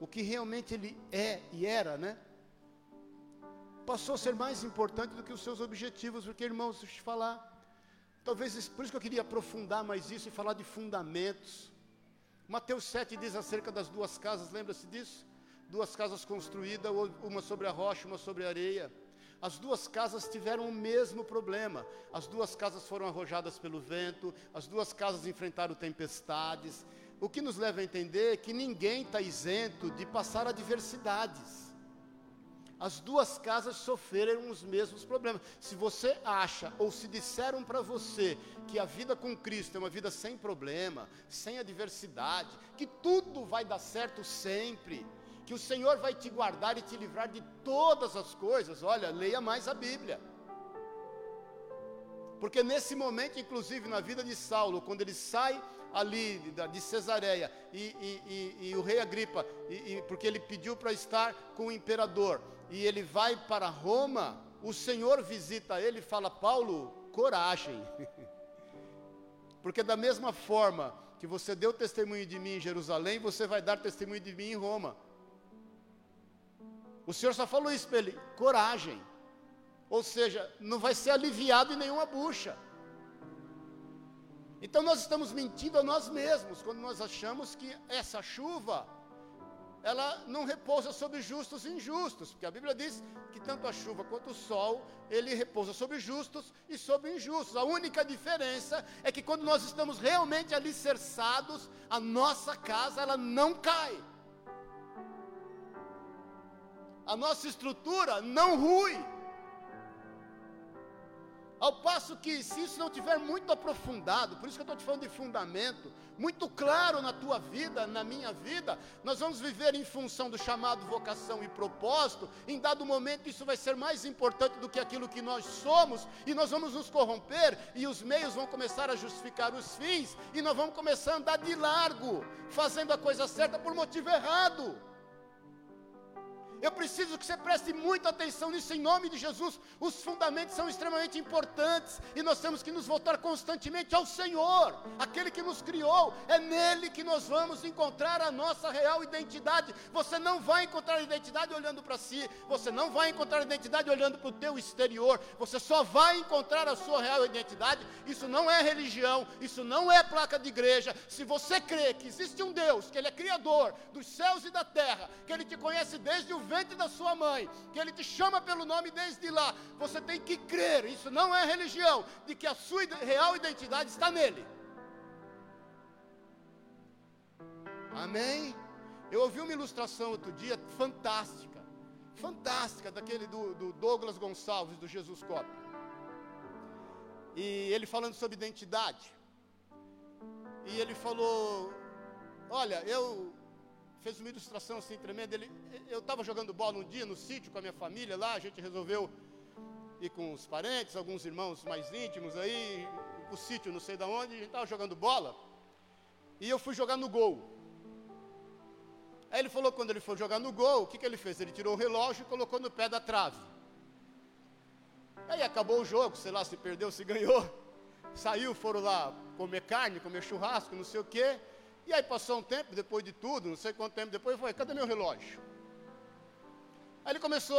o que realmente ele é e era, né? Passou a ser mais importante do que os seus objetivos, porque irmãos, deixa eu te falar, talvez por isso que eu queria aprofundar mais isso e falar de fundamentos. Mateus 7 diz acerca das duas casas, lembra-se disso? Duas casas construídas, uma sobre a rocha, uma sobre a areia. As duas casas tiveram o mesmo problema. As duas casas foram arrojadas pelo vento, as duas casas enfrentaram tempestades. O que nos leva a entender que ninguém está isento de passar adversidades. As duas casas sofreram os mesmos problemas. Se você acha, ou se disseram para você, que a vida com Cristo é uma vida sem problema, sem adversidade, que tudo vai dar certo sempre, que o Senhor vai te guardar e te livrar de todas as coisas, olha, leia mais a Bíblia. Porque nesse momento, inclusive na vida de Saulo, quando ele sai ali de Cesareia e, e, e, e o rei Agripa, porque ele pediu para estar com o imperador, e ele vai para Roma, o Senhor visita ele e fala: Paulo, coragem. Porque da mesma forma que você deu testemunho de mim em Jerusalém, você vai dar testemunho de mim em Roma. O Senhor só falou isso para ele: coragem. Ou seja, não vai ser aliviado em nenhuma bucha. Então nós estamos mentindo a nós mesmos quando nós achamos que essa chuva ela não repousa sobre justos e injustos, porque a Bíblia diz que tanto a chuva quanto o sol, ele repousa sobre justos e sobre injustos. A única diferença é que quando nós estamos realmente alicerçados, a nossa casa ela não cai. A nossa estrutura não rui. Ao passo que, se isso não tiver muito aprofundado, por isso que eu estou te falando de fundamento, muito claro na tua vida, na minha vida, nós vamos viver em função do chamado, vocação e propósito. Em dado momento, isso vai ser mais importante do que aquilo que nós somos, e nós vamos nos corromper, e os meios vão começar a justificar os fins, e nós vamos começar a andar de largo, fazendo a coisa certa por motivo errado. Eu preciso que você preste muita atenção nisso em nome de Jesus. Os fundamentos são extremamente importantes e nós temos que nos voltar constantemente ao Senhor, aquele que nos criou. É nele que nós vamos encontrar a nossa real identidade. Você não vai encontrar identidade olhando para si, você não vai encontrar identidade olhando para o teu exterior. Você só vai encontrar a sua real identidade. Isso não é religião, isso não é placa de igreja. Se você crê que existe um Deus, que ele é criador dos céus e da terra, que ele te conhece desde o ventre da sua mãe, que Ele te chama pelo nome desde lá, você tem que crer, isso não é religião, de que a sua real identidade está nele. Amém? Eu ouvi uma ilustração outro dia fantástica, fantástica, daquele do, do Douglas Gonçalves, do Jesus Cop. E ele falando sobre identidade. E ele falou: Olha, eu fez uma ilustração assim tremenda. Ele, eu estava jogando bola um dia no sítio com a minha família lá, a gente resolveu ir com os parentes, alguns irmãos mais íntimos aí, o sítio não sei de onde, a gente estava jogando bola. E eu fui jogar no gol. Aí ele falou quando ele foi jogar no gol, o que, que ele fez? Ele tirou o relógio e colocou no pé da trave. Aí acabou o jogo, sei lá se perdeu, se ganhou. Saiu, foram lá comer carne, comer churrasco, não sei o quê. E aí passou um tempo, depois de tudo, não sei quanto tempo depois, foi, cadê meu relógio? Aí ele começou,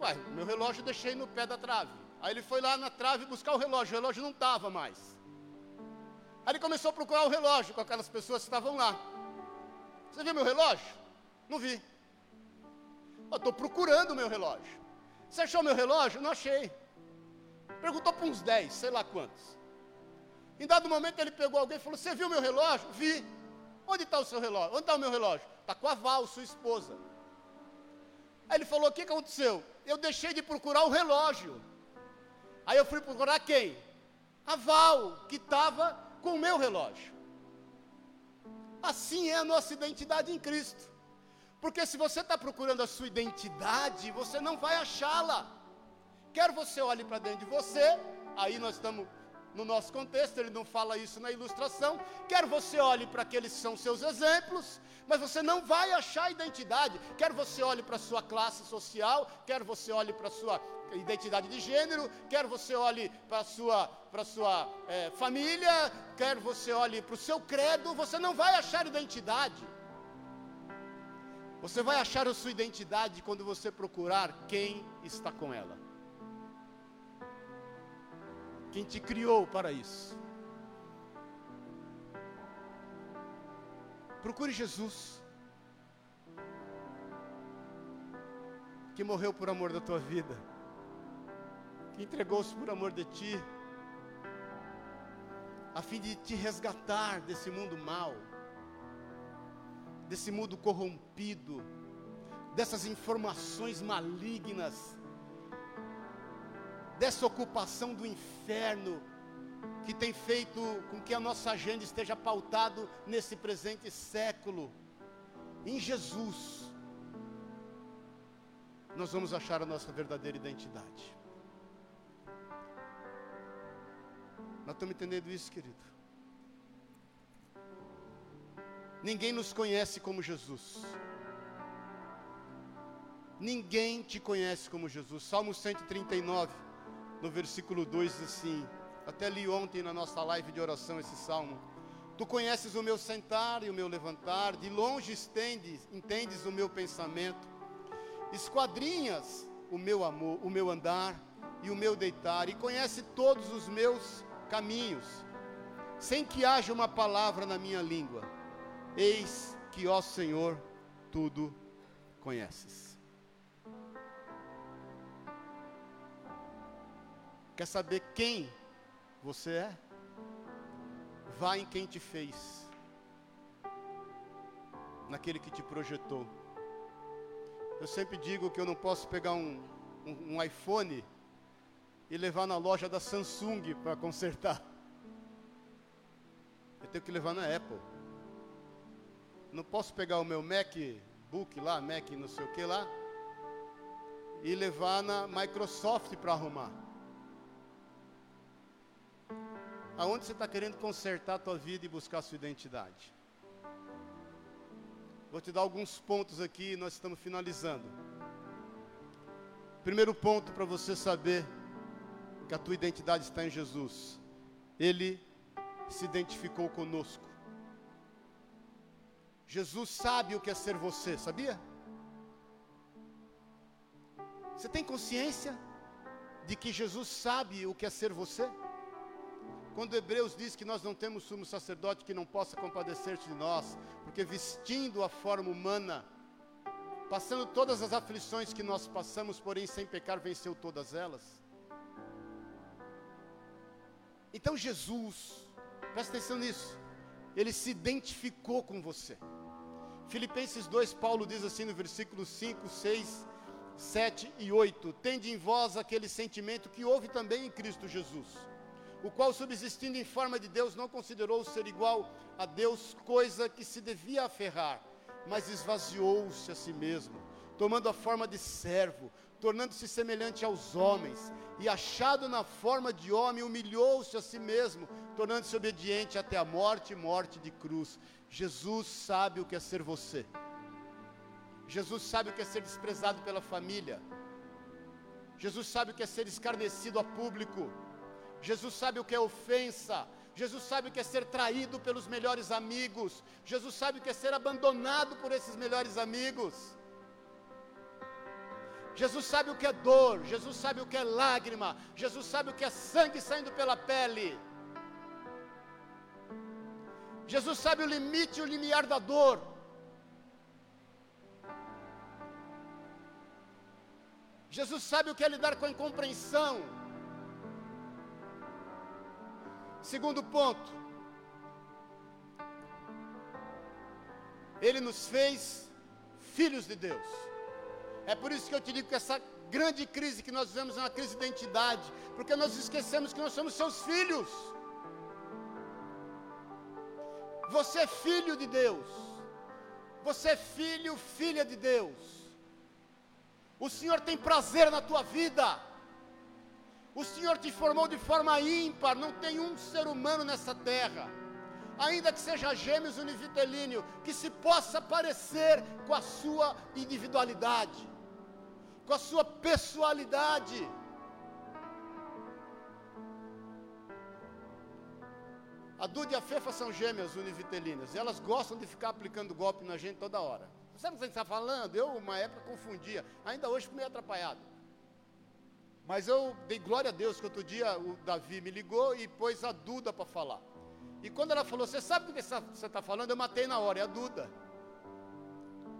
ué, meu relógio eu deixei no pé da trave. Aí ele foi lá na trave buscar o relógio, o relógio não estava mais. Aí ele começou a procurar o relógio com aquelas pessoas que estavam lá. Você viu meu relógio? Não vi. Eu estou procurando o meu relógio. Você achou meu relógio? Não achei. Perguntou para uns 10, sei lá quantos. Em dado momento ele pegou alguém e falou: Você viu meu relógio? Vi. Onde está o seu relógio? Onde está o meu relógio? Está com a Val, sua esposa. Aí ele falou: O que, aconteceu? Eu deixei de procurar o relógio. Aí eu fui procurar quem? A Val, que estava com o meu relógio. Assim é a nossa identidade em Cristo. Porque se você está procurando a sua identidade, você não vai achá-la. Quer você olhe para dentro de você, aí nós estamos no nosso contexto, ele não fala isso na ilustração. Quer você olhe para aqueles que são seus exemplos, mas você não vai achar identidade. Quer você olhe para a sua classe social, quer você olhe para a sua identidade de gênero, quer você olhe para a sua, para sua é, família, quer você olhe para o seu credo, você não vai achar identidade. Você vai achar a sua identidade quando você procurar quem está com ela quem te criou para isso. Procure Jesus, que morreu por amor da tua vida. que entregou-se por amor de ti, a fim de te resgatar desse mundo mau, desse mundo corrompido, dessas informações malignas, dessa ocupação do inferno que tem feito com que a nossa agenda esteja pautado nesse presente século. Em Jesus, nós vamos achar a nossa verdadeira identidade. Nós estamos entendendo isso, querido? Ninguém nos conhece como Jesus. Ninguém te conhece como Jesus. Salmo 139, no versículo 2 diz assim: até li ontem na nossa live de oração esse salmo. Tu conheces o meu sentar e o meu levantar, de longe estendes, entendes o meu pensamento, esquadrinhas o meu amor, o meu andar e o meu deitar, e conhece todos os meus caminhos, sem que haja uma palavra na minha língua. Eis que, ó Senhor, tudo conheces. Quer saber quem você é? Vá em quem te fez, naquele que te projetou. Eu sempre digo que eu não posso pegar um, um, um iPhone e levar na loja da Samsung para consertar. Eu tenho que levar na Apple. Não posso pegar o meu MacBook lá, Mac não sei o que lá, e levar na Microsoft para arrumar. Aonde você está querendo consertar a tua vida e buscar a sua identidade? Vou te dar alguns pontos aqui, nós estamos finalizando. Primeiro ponto para você saber que a tua identidade está em Jesus. Ele se identificou conosco. Jesus sabe o que é ser você, sabia? Você tem consciência de que Jesus sabe o que é ser você? Quando Hebreus diz que nós não temos sumo sacerdote que não possa compadecer-se de nós, porque vestindo a forma humana, passando todas as aflições que nós passamos, porém sem pecar, venceu todas elas. Então Jesus, presta atenção nisso, ele se identificou com você. Filipenses 2, Paulo diz assim no versículo 5, 6, 7 e 8: Tende em vós aquele sentimento que houve também em Cristo Jesus o qual, subsistindo em forma de Deus, não considerou ser igual a Deus coisa que se devia aferrar, mas esvaziou-se a si mesmo, tomando a forma de servo, tornando-se semelhante aos homens, e achado na forma de homem, humilhou-se a si mesmo, tornando-se obediente até a morte morte de cruz. Jesus sabe o que é ser você. Jesus sabe o que é ser desprezado pela família. Jesus sabe o que é ser escarnecido a público. Jesus sabe o que é ofensa. Jesus sabe o que é ser traído pelos melhores amigos. Jesus sabe o que é ser abandonado por esses melhores amigos. Jesus sabe o que é dor. Jesus sabe o que é lágrima. Jesus sabe o que é sangue saindo pela pele. Jesus sabe o limite e o limiar da dor. Jesus sabe o que é lidar com a incompreensão. Segundo ponto, Ele nos fez filhos de Deus. É por isso que eu te digo que essa grande crise que nós vivemos é uma crise de identidade, porque nós esquecemos que nós somos seus filhos. Você é filho de Deus. Você é filho, filha de Deus. O Senhor tem prazer na tua vida. O Senhor te formou de forma ímpar, não tem um ser humano nessa terra, ainda que seja gêmeos univitelíneo, que se possa parecer com a sua individualidade, com a sua pessoalidade. A Duda e a Fefa são gêmeas univitelinas, e elas gostam de ficar aplicando golpe na gente toda hora. Sabe o que você está falando? Eu, uma época, confundia, ainda hoje fui meio atrapalhado. Mas eu dei glória a Deus que outro dia o Davi me ligou e pôs a Duda para falar. E quando ela falou, você sabe o que você está falando? Eu matei na hora, é a Duda.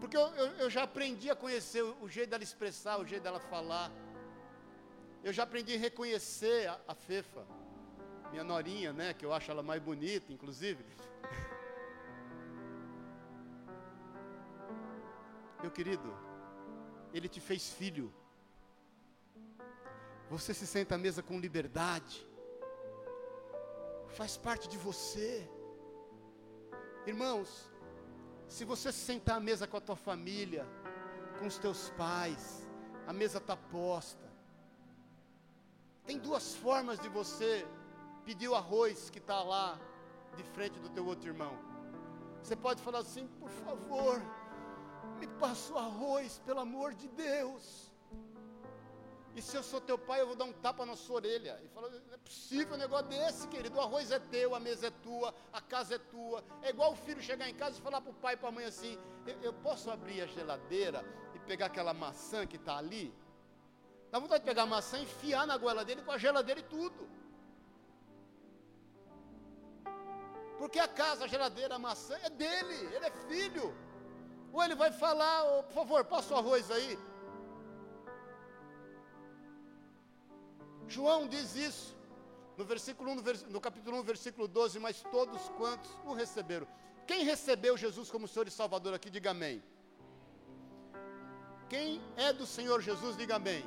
Porque eu, eu, eu, já aprendi a conhecer o, o jeito dela expressar, o jeito dela falar. Eu já aprendi a reconhecer a, a Fefa, minha norinha, né? Que eu acho ela mais bonita, inclusive. Meu querido, Ele te fez filho. Você se senta à mesa com liberdade. Faz parte de você. Irmãos, se você se sentar à mesa com a tua família, com os teus pais, a mesa está posta. Tem duas formas de você pedir o arroz que está lá de frente do teu outro irmão. Você pode falar assim, por favor, me passa o arroz, pelo amor de Deus. E se eu sou teu pai, eu vou dar um tapa na sua orelha. E fala, não é possível um negócio desse, querido. O arroz é teu, a mesa é tua, a casa é tua. É igual o filho chegar em casa e falar para o pai e para a mãe assim: eu, eu, posso abrir a geladeira e pegar aquela maçã que está ali? Dá vontade de pegar a maçã e enfiar na goela dele com a geladeira e tudo. Porque a casa, a geladeira, a maçã é dele, ele é filho. Ou ele vai falar, oh, por favor, passa o arroz aí. João diz isso no versículo 1, no capítulo 1, versículo 12, mas todos quantos o receberam. Quem recebeu Jesus como Senhor e Salvador aqui, diga amém. Quem é do Senhor Jesus, diga amém.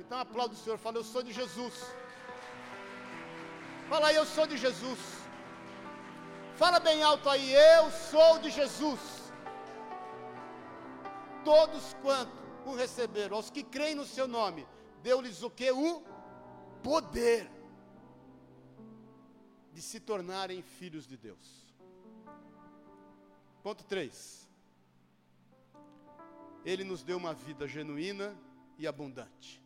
Então aplauda o Senhor, fala, eu sou de Jesus. Fala aí, eu sou de Jesus. Fala bem alto aí, eu sou de Jesus. Todos quanto o receberam, aos que creem no seu nome, deu-lhes o que? O poder de se tornarem filhos de Deus. Ponto 3. Ele nos deu uma vida genuína e abundante.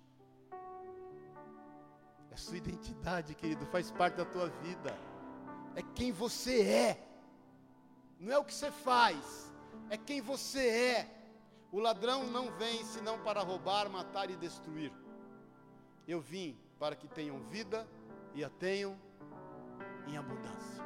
É sua identidade, querido, faz parte da tua vida. É quem você é. Não é o que você faz, é quem você é. O ladrão não vem senão para roubar, matar e destruir. Eu vim para que tenham vida e a tenham em abundância.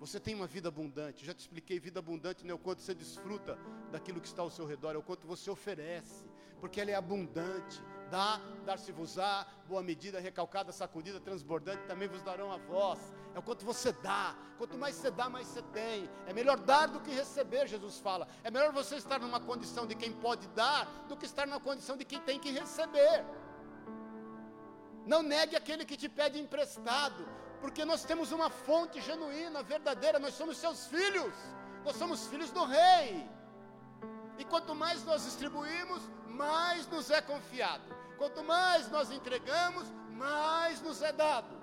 Você tem uma vida abundante, já te expliquei, vida abundante não é o quanto você desfruta daquilo que está ao seu redor, é o quanto você oferece, porque ela é abundante. Dá, dar-se-vos-á, boa medida, recalcada, sacudida, transbordante, também vos darão a voz. É o quanto você dá. Quanto mais você dá, mais você tem. É melhor dar do que receber, Jesus fala. É melhor você estar numa condição de quem pode dar do que estar numa condição de quem tem que receber. Não negue aquele que te pede emprestado, porque nós temos uma fonte genuína, verdadeira, nós somos seus filhos, nós somos filhos do Rei. E quanto mais nós distribuímos, mais nos é confiado. Quanto mais nós entregamos, mais nos é dado.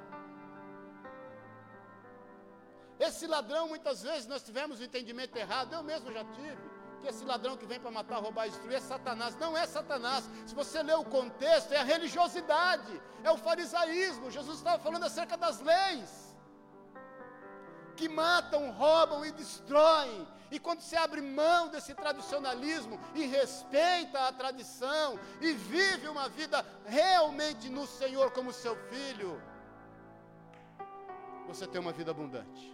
Esse ladrão, muitas vezes, nós tivemos o um entendimento errado, eu mesmo já tive que esse ladrão que vem para matar, roubar e destruir é Satanás. Não é Satanás. Se você ler o contexto, é a religiosidade, é o farisaísmo. Jesus estava falando acerca das leis que matam, roubam e destroem. E quando você abre mão desse tradicionalismo e respeita a tradição e vive uma vida realmente no Senhor como seu filho, você tem uma vida abundante.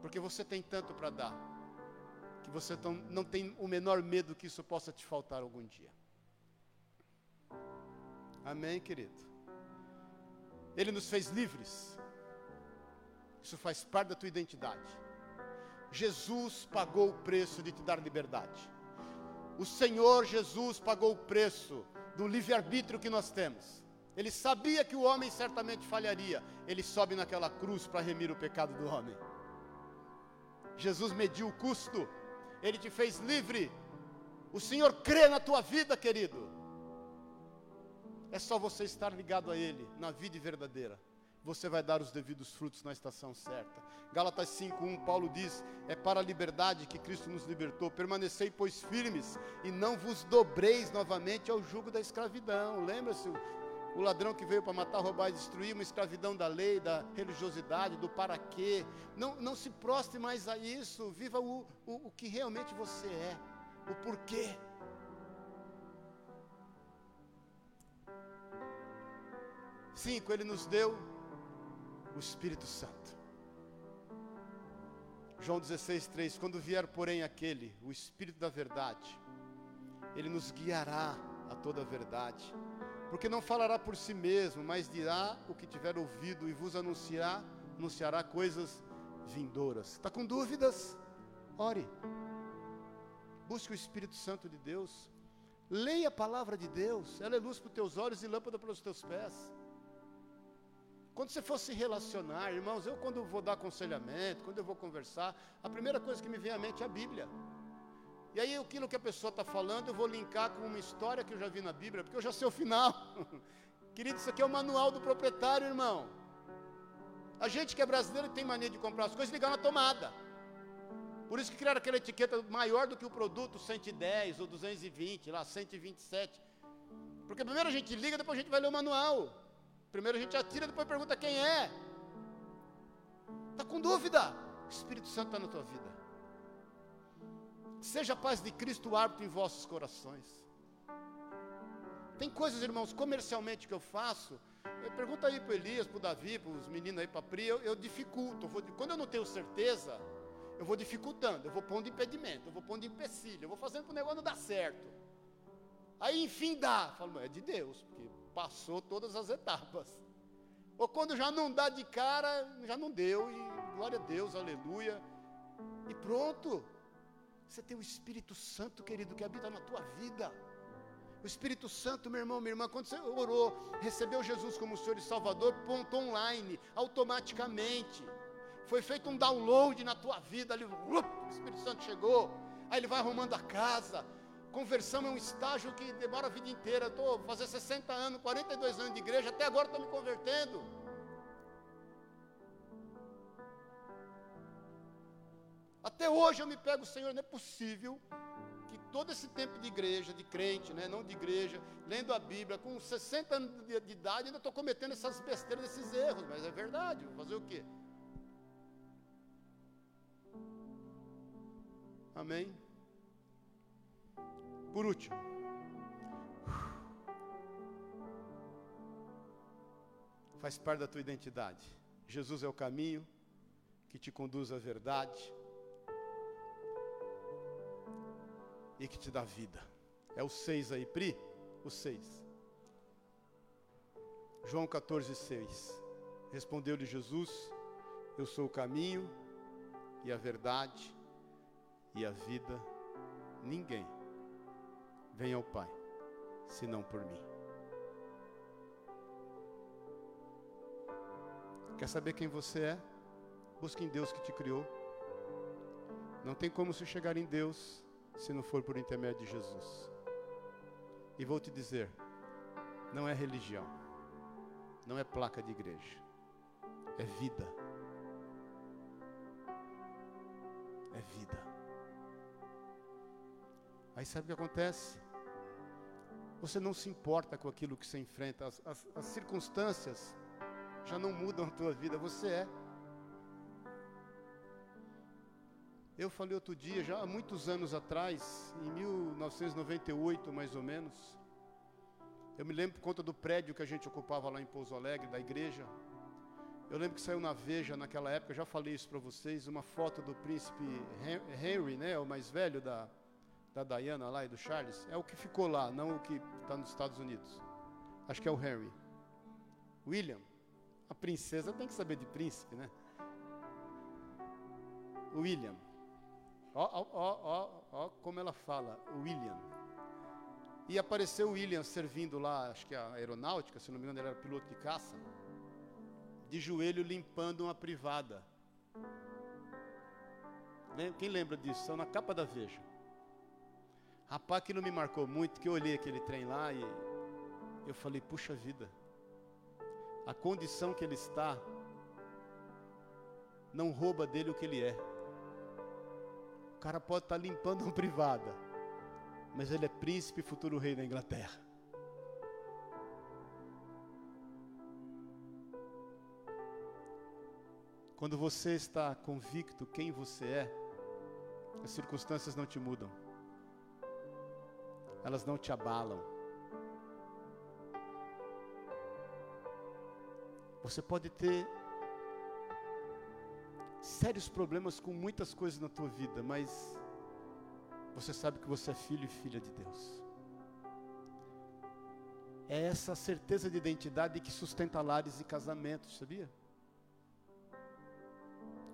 Porque você tem tanto para dar que você não tem o menor medo que isso possa te faltar algum dia. Amém, querido? Ele nos fez livres. Isso faz parte da tua identidade. Jesus pagou o preço de te dar liberdade. O Senhor Jesus pagou o preço do livre-arbítrio que nós temos. Ele sabia que o homem certamente falharia. Ele sobe naquela cruz para remir o pecado do homem. Jesus mediu o custo ele te fez livre. O Senhor crê na tua vida, querido. É só você estar ligado a Ele, na vida verdadeira. Você vai dar os devidos frutos na estação certa. Gálatas 5:1 Paulo diz: "É para a liberdade que Cristo nos libertou. Permanecei pois firmes e não vos dobreis novamente ao jugo da escravidão." Lembra-se o ladrão que veio para matar, roubar e destruir, uma escravidão da lei, da religiosidade, do para quê. Não, não se prostre mais a isso, viva o, o, o que realmente você é, o porquê. Cinco, ele nos deu o Espírito Santo. João 16, 3: Quando vier, porém, aquele, o Espírito da Verdade, ele nos guiará a toda a verdade. Porque não falará por si mesmo, mas dirá o que tiver ouvido e vos anunciará, anunciará coisas vindouras. Está com dúvidas? Ore. Busque o Espírito Santo de Deus. Leia a palavra de Deus. Ela é luz para os teus olhos e lâmpada para os teus pés. Quando você for se relacionar, irmãos, eu quando vou dar aconselhamento, quando eu vou conversar, a primeira coisa que me vem à mente é a Bíblia. E aí aquilo que a pessoa está falando, eu vou linkar com uma história que eu já vi na Bíblia, porque eu já sei o final. Querido, isso aqui é o manual do proprietário, irmão. A gente que é brasileiro tem mania de comprar as coisas e ligar na tomada. Por isso que criaram aquela etiqueta maior do que o produto, 110 ou 220, lá 127. Porque primeiro a gente liga, depois a gente vai ler o manual. Primeiro a gente atira, depois pergunta quem é. Está com dúvida? O Espírito Santo está na tua vida. Seja a paz de Cristo árbitro em vossos corações. Tem coisas, irmãos, comercialmente que eu faço. Eu pergunta aí para o Elias, para o Davi, para os meninos aí, para a Pri, eu, eu dificulto. Eu vou, quando eu não tenho certeza, eu vou dificultando, eu vou pondo impedimento, eu vou pondo empecilho, eu vou fazendo para o negócio não dar certo. Aí enfim dá. Falo, é de Deus, porque passou todas as etapas. Ou quando já não dá de cara, já não deu, e glória a Deus, aleluia. E pronto. Você tem o Espírito Santo, querido, que habita na tua vida. O Espírito Santo, meu irmão, minha irmã, quando você orou, recebeu Jesus como Senhor e Salvador, ponto online, automaticamente. Foi feito um download na tua vida, ali, o Espírito Santo chegou, aí ele vai arrumando a casa, Conversão é um estágio que demora a vida inteira. Estou fazendo 60 anos, 42 anos de igreja, até agora estou me convertendo. Até hoje eu me pego, Senhor, não é possível que todo esse tempo de igreja, de crente, né, não de igreja, lendo a Bíblia, com 60 anos de, de idade, ainda estou cometendo essas besteiras, esses erros, mas é verdade, vou fazer o quê? Amém? Por último, faz parte da tua identidade. Jesus é o caminho que te conduz à verdade e que te dá vida. É o 6 aí, Pri? O 6. João 14, 6. Respondeu-lhe Jesus: Eu sou o caminho e a verdade e a vida. Ninguém Venha ao Pai, senão por mim. Quer saber quem você é? Busque em Deus que te criou. Não tem como se chegar em Deus se não for por intermédio de Jesus. E vou te dizer, não é religião, não é placa de igreja, é vida. É vida. Aí sabe o que acontece? Você não se importa com aquilo que você enfrenta, as, as, as circunstâncias já não mudam a tua vida, você é. Eu falei outro dia, já há muitos anos atrás, em 1998 mais ou menos, eu me lembro por conta do prédio que a gente ocupava lá em Pouso Alegre, da igreja. Eu lembro que saiu na Veja naquela época, já falei isso para vocês, uma foto do príncipe Henry, né, o mais velho da, da Diana lá e do Charles, é o que ficou lá, não o que está nos Estados Unidos. Acho que é o Harry. William, a princesa tem que saber de príncipe, né? William. Ó, ó, ó, ó, como ela fala, William. E apareceu o William servindo lá, acho que a aeronáutica, se não me engano, ele era piloto de caça, de joelho limpando uma privada. Quem lembra disso? São na capa da Veja. Rapaz, aquilo me marcou muito, que eu olhei aquele trem lá e eu falei, puxa vida, a condição que ele está não rouba dele o que ele é. O cara pode estar limpando uma privada, mas ele é príncipe e futuro rei da Inglaterra. Quando você está convicto quem você é, as circunstâncias não te mudam elas não te abalam. Você pode ter sérios problemas com muitas coisas na tua vida, mas você sabe que você é filho e filha de Deus. É essa certeza de identidade que sustenta lares e casamentos, sabia?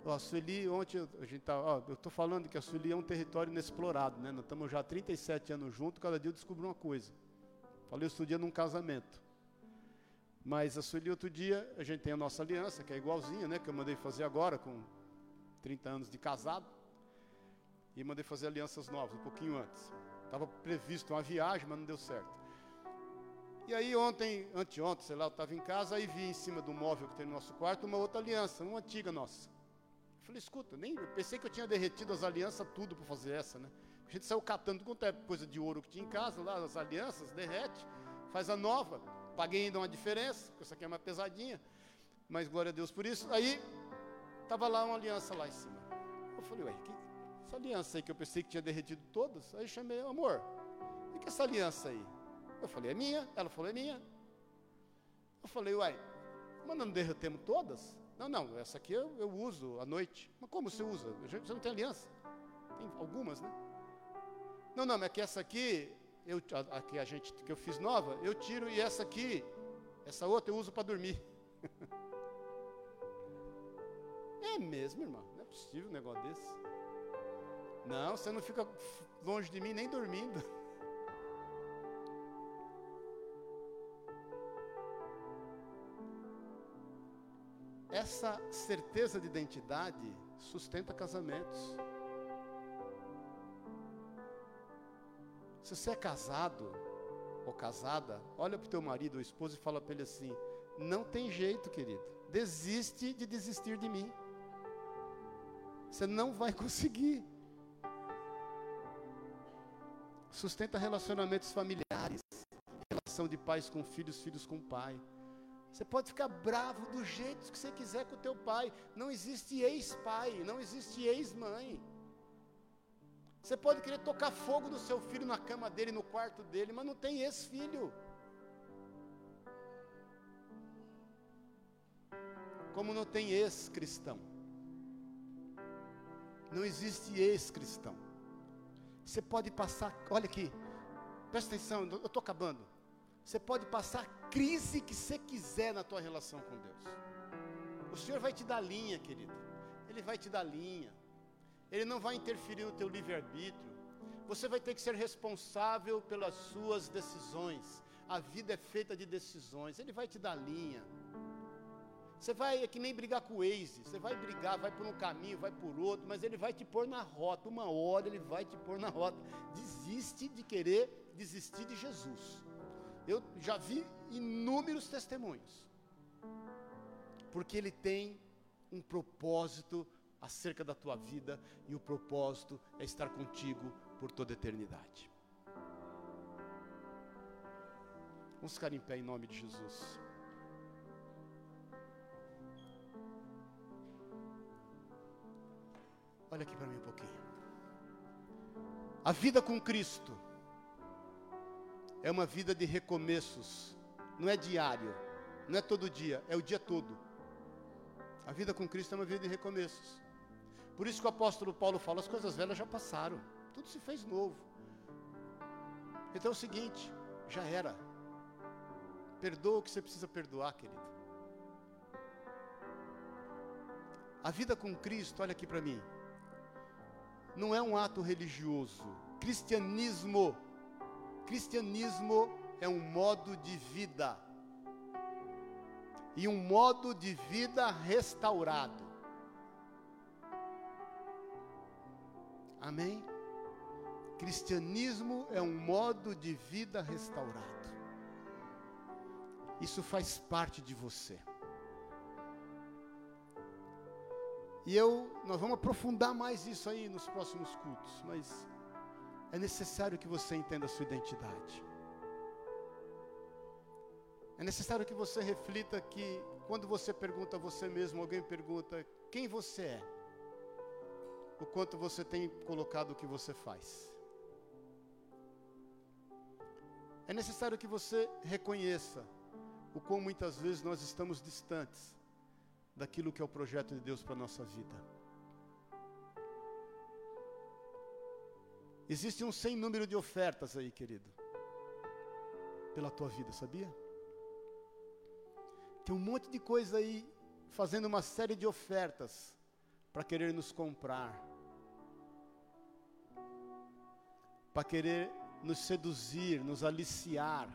Ó, a Sueli, ontem a gente tá, ó, eu estou falando que a Sueli é um território inexplorado, né? Nós estamos já há 37 anos juntos, cada dia eu descubro uma coisa. Falei outro dia num casamento. Mas a Sueli, outro dia, a gente tem a nossa aliança, que é igualzinha, né? Que eu mandei fazer agora, com 30 anos de casado. E mandei fazer alianças novas, um pouquinho antes. Estava previsto uma viagem, mas não deu certo. E aí ontem, anteontem, sei lá, eu estava em casa, aí vi em cima do móvel que tem no nosso quarto uma outra aliança, uma antiga nossa. Eu falei, escuta, nem, eu pensei que eu tinha derretido as alianças tudo para fazer essa, né? A gente saiu catando quanto é coisa de ouro que tinha em casa, lá, as alianças, derrete, faz a nova. Paguei ainda uma diferença, porque essa aqui é mais pesadinha. Mas glória a Deus por isso. Aí, estava lá uma aliança lá em cima. Eu falei, ué, que, essa aliança aí que eu pensei que tinha derretido todas. Aí chamei, amor, o que é essa aliança aí? Eu falei, é minha. Ela falou, é minha. Eu falei, uai, mas não derretemos todas? Não, não, essa aqui eu, eu uso à noite. Mas como você usa? Você não tem aliança? Tem algumas, né? Não, não, mas é que essa aqui, eu, a, a, que a gente, que eu fiz nova, eu tiro e essa aqui, essa outra eu uso para dormir. é mesmo, irmão? Não é possível um negócio desse. Não, você não fica longe de mim nem dormindo. Essa certeza de identidade sustenta casamentos. Se você é casado ou casada, olha para o teu marido ou esposa e fala para ele assim: não tem jeito, querido, desiste de desistir de mim. Você não vai conseguir. Sustenta relacionamentos familiares, relação de pais com filhos, filhos com pai. Você pode ficar bravo do jeito que você quiser com o teu pai. Não existe ex-pai, não existe ex-mãe. Você pode querer tocar fogo no seu filho na cama dele, no quarto dele, mas não tem ex-filho. Como não tem ex-cristão. Não existe ex-cristão. Você pode passar, olha aqui, presta atenção, eu estou acabando. Você pode passar a crise que você quiser na tua relação com Deus. O Senhor vai te dar linha, querido. Ele vai te dar linha. Ele não vai interferir no teu livre-arbítrio. Você vai ter que ser responsável pelas suas decisões. A vida é feita de decisões. Ele vai te dar linha. Você vai, é que nem brigar com o Waze. Você vai brigar, vai por um caminho, vai por outro, mas ele vai te pôr na rota. Uma hora ele vai te pôr na rota. Desiste de querer desistir de Jesus. Eu já vi inúmeros testemunhos. Porque ele tem um propósito acerca da tua vida e o propósito é estar contigo por toda a eternidade. Vamos ficar em pé em nome de Jesus. Olha aqui para mim um pouquinho. A vida com Cristo é uma vida de recomeços, não é diário, não é todo dia, é o dia todo. A vida com Cristo é uma vida de recomeços. Por isso que o apóstolo Paulo fala: as coisas velhas já passaram, tudo se fez novo. Então é o seguinte, já era. Perdoa o que você precisa perdoar, querido. A vida com Cristo, olha aqui para mim, não é um ato religioso. Cristianismo Cristianismo é um modo de vida. E um modo de vida restaurado. Amém? Cristianismo é um modo de vida restaurado. Isso faz parte de você. E eu, nós vamos aprofundar mais isso aí nos próximos cultos, mas é necessário que você entenda a sua identidade. É necessário que você reflita que quando você pergunta a você mesmo, alguém pergunta quem você é, o quanto você tem colocado o que você faz. É necessário que você reconheça o quão muitas vezes nós estamos distantes daquilo que é o projeto de Deus para a nossa vida. Existe um sem número de ofertas aí, querido. pela tua vida, sabia? Tem um monte de coisa aí fazendo uma série de ofertas para querer nos comprar, para querer nos seduzir, nos aliciar.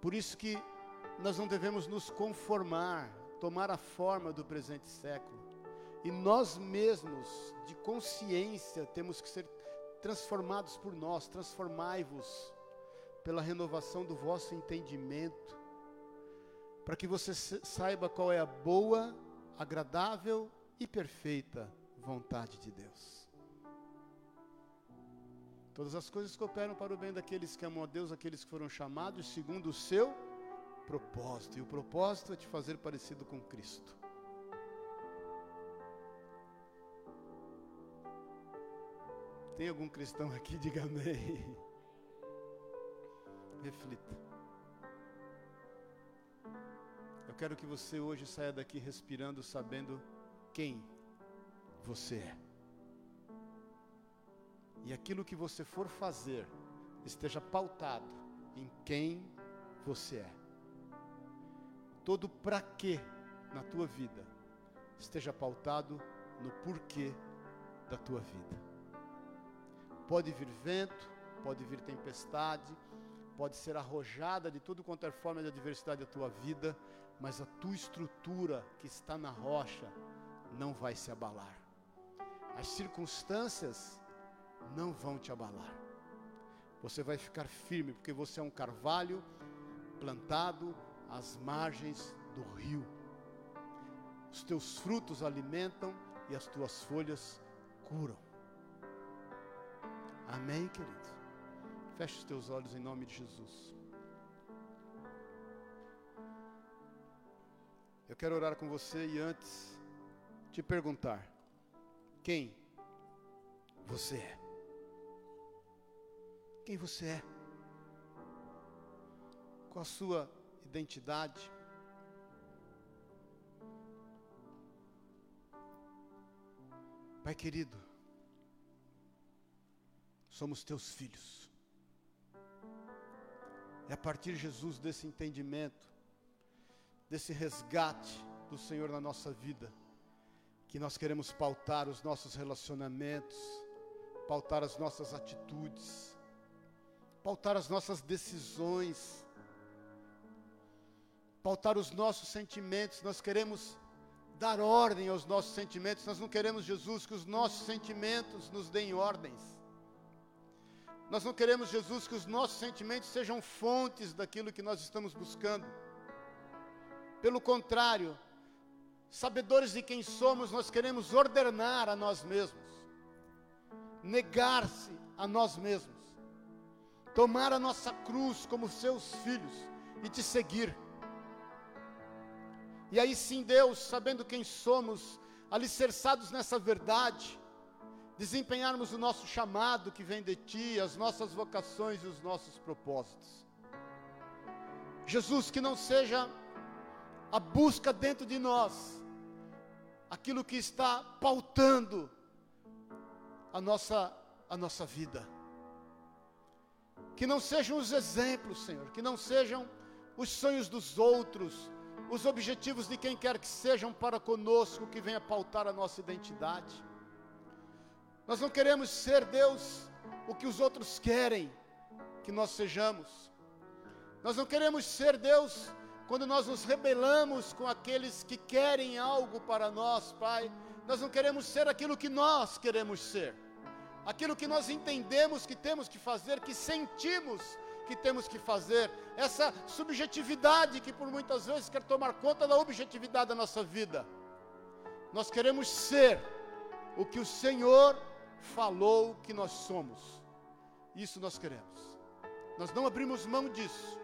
Por isso que nós não devemos nos conformar, tomar a forma do presente século. E nós mesmos, de consciência, temos que ser transformados por nós, transformai-vos pela renovação do vosso entendimento, para que você saiba qual é a boa, agradável e perfeita vontade de Deus. Todas as coisas cooperam para o bem daqueles que amam a Deus, aqueles que foram chamados segundo o seu propósito. E o propósito é te fazer parecido com Cristo. Tem algum cristão aqui? Diga amém. Reflita. Eu quero que você hoje saia daqui respirando, sabendo quem você é. E aquilo que você for fazer esteja pautado em quem você é. Todo para quê na tua vida esteja pautado no porquê da tua vida. Pode vir vento, pode vir tempestade, pode ser arrojada de tudo quanto é forma de adversidade da tua vida, mas a tua estrutura que está na rocha não vai se abalar. As circunstâncias não vão te abalar. Você vai ficar firme, porque você é um carvalho plantado às margens do rio. Os teus frutos alimentam e as tuas folhas curam. Amém, querido? Feche os teus olhos em nome de Jesus. Eu quero orar com você e antes te perguntar: quem você é? Quem você é? Qual a sua identidade? Pai querido, somos teus filhos. É a partir, Jesus, desse entendimento, desse resgate do Senhor na nossa vida, que nós queremos pautar os nossos relacionamentos, pautar as nossas atitudes, pautar as nossas decisões, pautar os nossos sentimentos. Nós queremos dar ordem aos nossos sentimentos. Nós não queremos, Jesus, que os nossos sentimentos nos deem ordens. Nós não queremos, Jesus, que os nossos sentimentos sejam fontes daquilo que nós estamos buscando. Pelo contrário, sabedores de quem somos, nós queremos ordenar a nós mesmos, negar-se a nós mesmos, tomar a nossa cruz como seus filhos e te seguir. E aí sim, Deus, sabendo quem somos, alicerçados nessa verdade, desempenharmos o nosso chamado que vem de Ti, as nossas vocações e os nossos propósitos. Jesus, que não seja a busca dentro de nós, aquilo que está pautando a nossa, a nossa vida. Que não sejam os exemplos, Senhor, que não sejam os sonhos dos outros, os objetivos de quem quer que sejam para conosco, que venha pautar a nossa identidade. Nós não queremos ser, Deus, o que os outros querem que nós sejamos. Nós não queremos ser, Deus, quando nós nos rebelamos com aqueles que querem algo para nós, Pai. Nós não queremos ser aquilo que nós queremos ser. Aquilo que nós entendemos que temos que fazer, que sentimos que temos que fazer. Essa subjetividade que por muitas vezes quer tomar conta da objetividade da nossa vida. Nós queremos ser o que o Senhor falou que nós somos. Isso nós queremos. Nós não abrimos mão disso.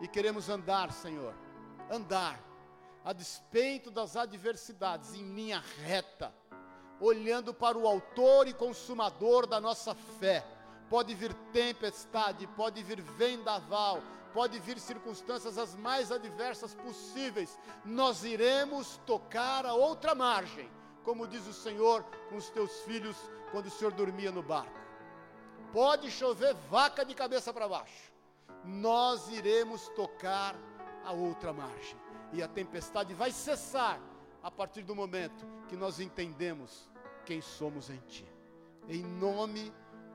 E queremos andar, Senhor, andar a despeito das adversidades em linha reta, olhando para o autor e consumador da nossa fé. Pode vir tempestade, pode vir vendaval, pode vir circunstâncias as mais adversas possíveis. Nós iremos tocar a outra margem, como diz o Senhor com os teus filhos quando o Senhor dormia no barco. pode chover vaca de cabeça para baixo, nós iremos tocar a outra margem. E a tempestade vai cessar a partir do momento que nós entendemos quem somos em Ti. Em nome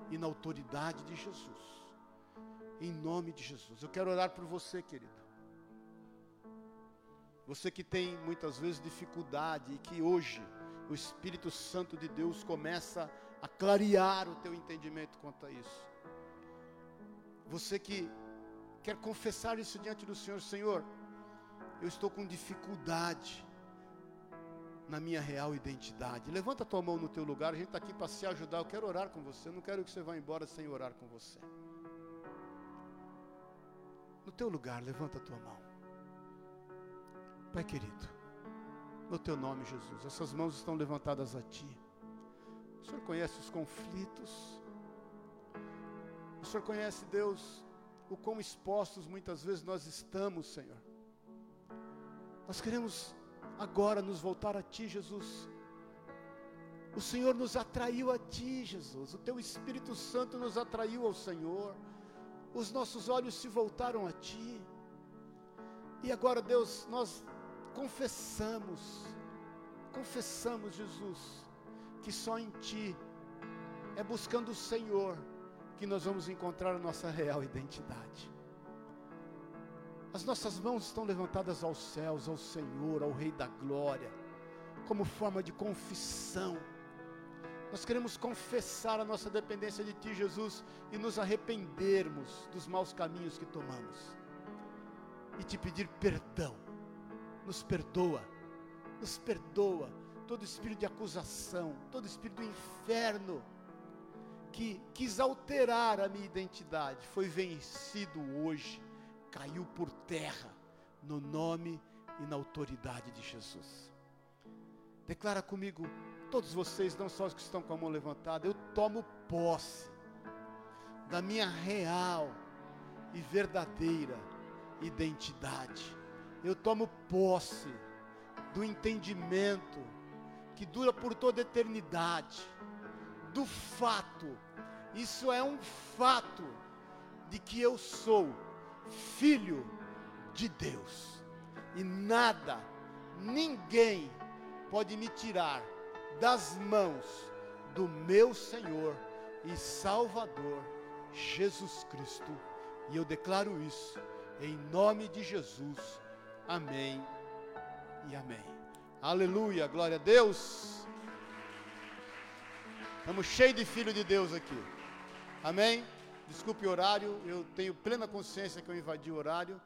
e na autoridade de Jesus. Em nome de Jesus. Eu quero orar por você, querido. Você que tem muitas vezes dificuldade e que hoje o Espírito Santo de Deus começa a clarear o teu entendimento quanto a isso. Você que quer confessar isso diante do Senhor, Senhor, eu estou com dificuldade na minha real identidade. Levanta a tua mão no teu lugar, a gente está aqui para se ajudar. Eu quero orar com você, eu não quero que você vá embora sem orar com você. No teu lugar, levanta a tua mão. Pai querido, no teu nome, Jesus, essas mãos estão levantadas a ti. O Senhor conhece os conflitos. O Senhor conhece, Deus, o quão expostos muitas vezes nós estamos, Senhor. Nós queremos agora nos voltar a Ti, Jesus. O Senhor nos atraiu a Ti, Jesus. O Teu Espírito Santo nos atraiu ao Senhor. Os nossos olhos se voltaram a Ti. E agora, Deus, nós confessamos, confessamos, Jesus, que só em Ti, é buscando o Senhor, que nós vamos encontrar a nossa real identidade. As nossas mãos estão levantadas aos céus, ao Senhor, ao Rei da Glória, como forma de confissão. Nós queremos confessar a nossa dependência de Ti, Jesus, e nos arrependermos dos maus caminhos que tomamos. E te pedir perdão. Nos perdoa, nos perdoa todo espírito de acusação, todo espírito do inferno que quis alterar a minha identidade, foi vencido hoje caiu por terra, no nome e na autoridade de Jesus. Declara comigo, todos vocês, não só os que estão com a mão levantada, eu tomo posse da minha real e verdadeira identidade. Eu tomo posse do entendimento que dura por toda eternidade, do fato, isso é um fato, de que eu sou filho de Deus. E nada, ninguém pode me tirar das mãos do meu Senhor e Salvador Jesus Cristo. E eu declaro isso em nome de Jesus. Amém e amém. Aleluia, glória a Deus. Estamos cheios de filho de Deus aqui. Amém. Desculpe o horário, eu tenho plena consciência que eu invadi o horário.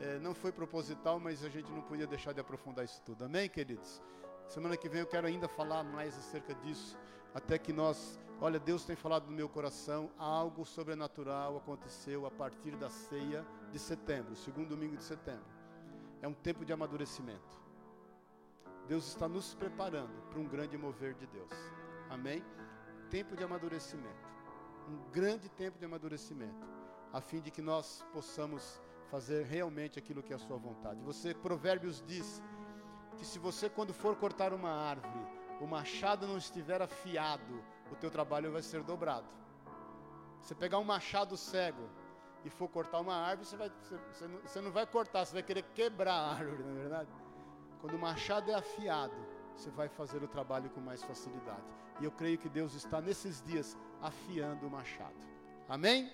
É, não foi proposital, mas a gente não podia deixar de aprofundar isso tudo. Amém, queridos? Semana que vem eu quero ainda falar mais acerca disso. Até que nós, olha, Deus tem falado no meu coração, algo sobrenatural aconteceu a partir da ceia de setembro, segundo domingo de setembro. É um tempo de amadurecimento. Deus está nos preparando para um grande mover de Deus. Amém? Tempo de amadurecimento um grande tempo de amadurecimento, a fim de que nós possamos fazer realmente aquilo que é a sua vontade. Você, Provérbios diz que se você quando for cortar uma árvore, o machado não estiver afiado, o teu trabalho vai ser dobrado. Você pegar um machado cego e for cortar uma árvore, você, vai, você, não, você não vai cortar, você vai querer quebrar a árvore, não é verdade? Quando o machado é afiado, você vai fazer o trabalho com mais facilidade. E eu creio que Deus está nesses dias afiando o machado. Amém?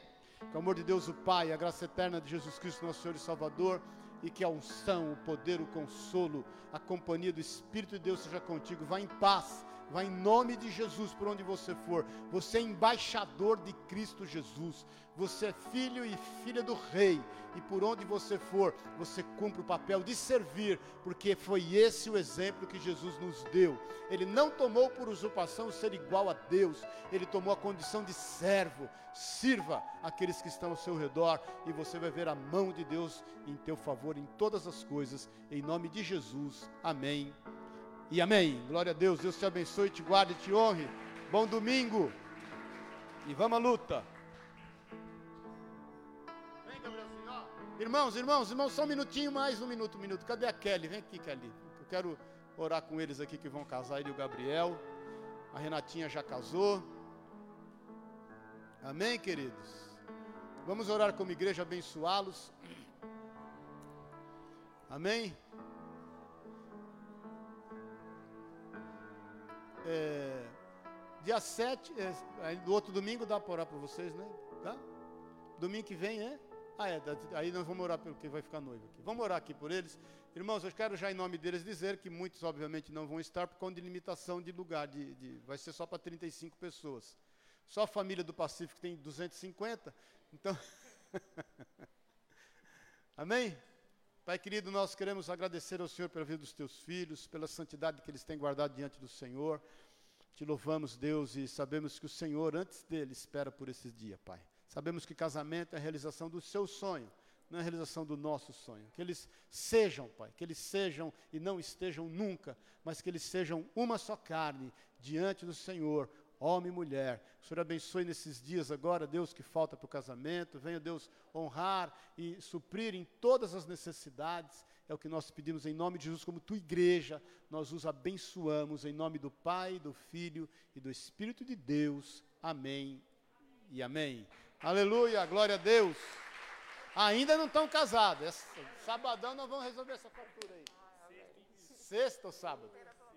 Que o amor de Deus, o Pai, a graça eterna de Jesus Cristo, nosso Senhor e Salvador, e que a unção, o poder, o consolo, a companhia do Espírito de Deus seja contigo. Vá em paz Vá em nome de Jesus por onde você for. Você é embaixador de Cristo Jesus. Você é filho e filha do Rei. E por onde você for, você cumpre o papel de servir, porque foi esse o exemplo que Jesus nos deu. Ele não tomou por usurpação ser igual a Deus, ele tomou a condição de servo. Sirva aqueles que estão ao seu redor e você vai ver a mão de Deus em teu favor em todas as coisas. Em nome de Jesus. Amém e amém. Glória a Deus. Deus te abençoe, te guarde, te honre. Bom domingo. E vamos à luta. Vem, Gabrielzinho, ó. Irmãos, irmãos, irmãos, só um minutinho mais, um minuto, um minuto. Cadê a Kelly? Vem aqui, Kelly. Eu quero orar com eles aqui que vão casar, ele e o Gabriel. A Renatinha já casou. Amém, queridos? Vamos orar como igreja, abençoá-los. Amém? É, dia 7, é, do outro domingo dá para orar por vocês, né? Tá? Domingo que vem, é? Ah, é, aí nós vamos orar pelo que vai ficar noivo aqui. Vamos orar aqui por eles. Irmãos, eu quero já em nome deles dizer que muitos, obviamente, não vão estar por conta de limitação de lugar, de, de vai ser só para 35 pessoas. Só a família do Pacífico tem 250, então. Amém? Pai querido, nós queremos agradecer ao Senhor pela vida dos teus filhos, pela santidade que eles têm guardado diante do Senhor. Te louvamos, Deus, e sabemos que o Senhor, antes dele, espera por esse dia, Pai. Sabemos que casamento é a realização do seu sonho, não é a realização do nosso sonho. Que eles sejam, Pai, que eles sejam e não estejam nunca, mas que eles sejam uma só carne diante do Senhor, homem e mulher. O Senhor abençoe nesses dias agora, Deus, que falta para o casamento. Venha, Deus, honrar e suprir em todas as necessidades. É o que nós pedimos em nome de Jesus, como tua igreja. Nós os abençoamos em nome do Pai, do Filho e do Espírito de Deus. Amém e amém. Aleluia, glória a Deus. Ainda não estão casados. Sabadão nós vamos resolver essa fartura aí. Sexta ou sábado?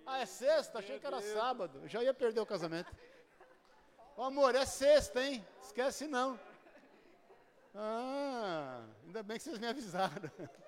Ah, é sexta? Achei que era sábado. Já ia perder o casamento. Ô amor, é sexta, hein? Esquece não. Ah, ainda bem que vocês me avisaram.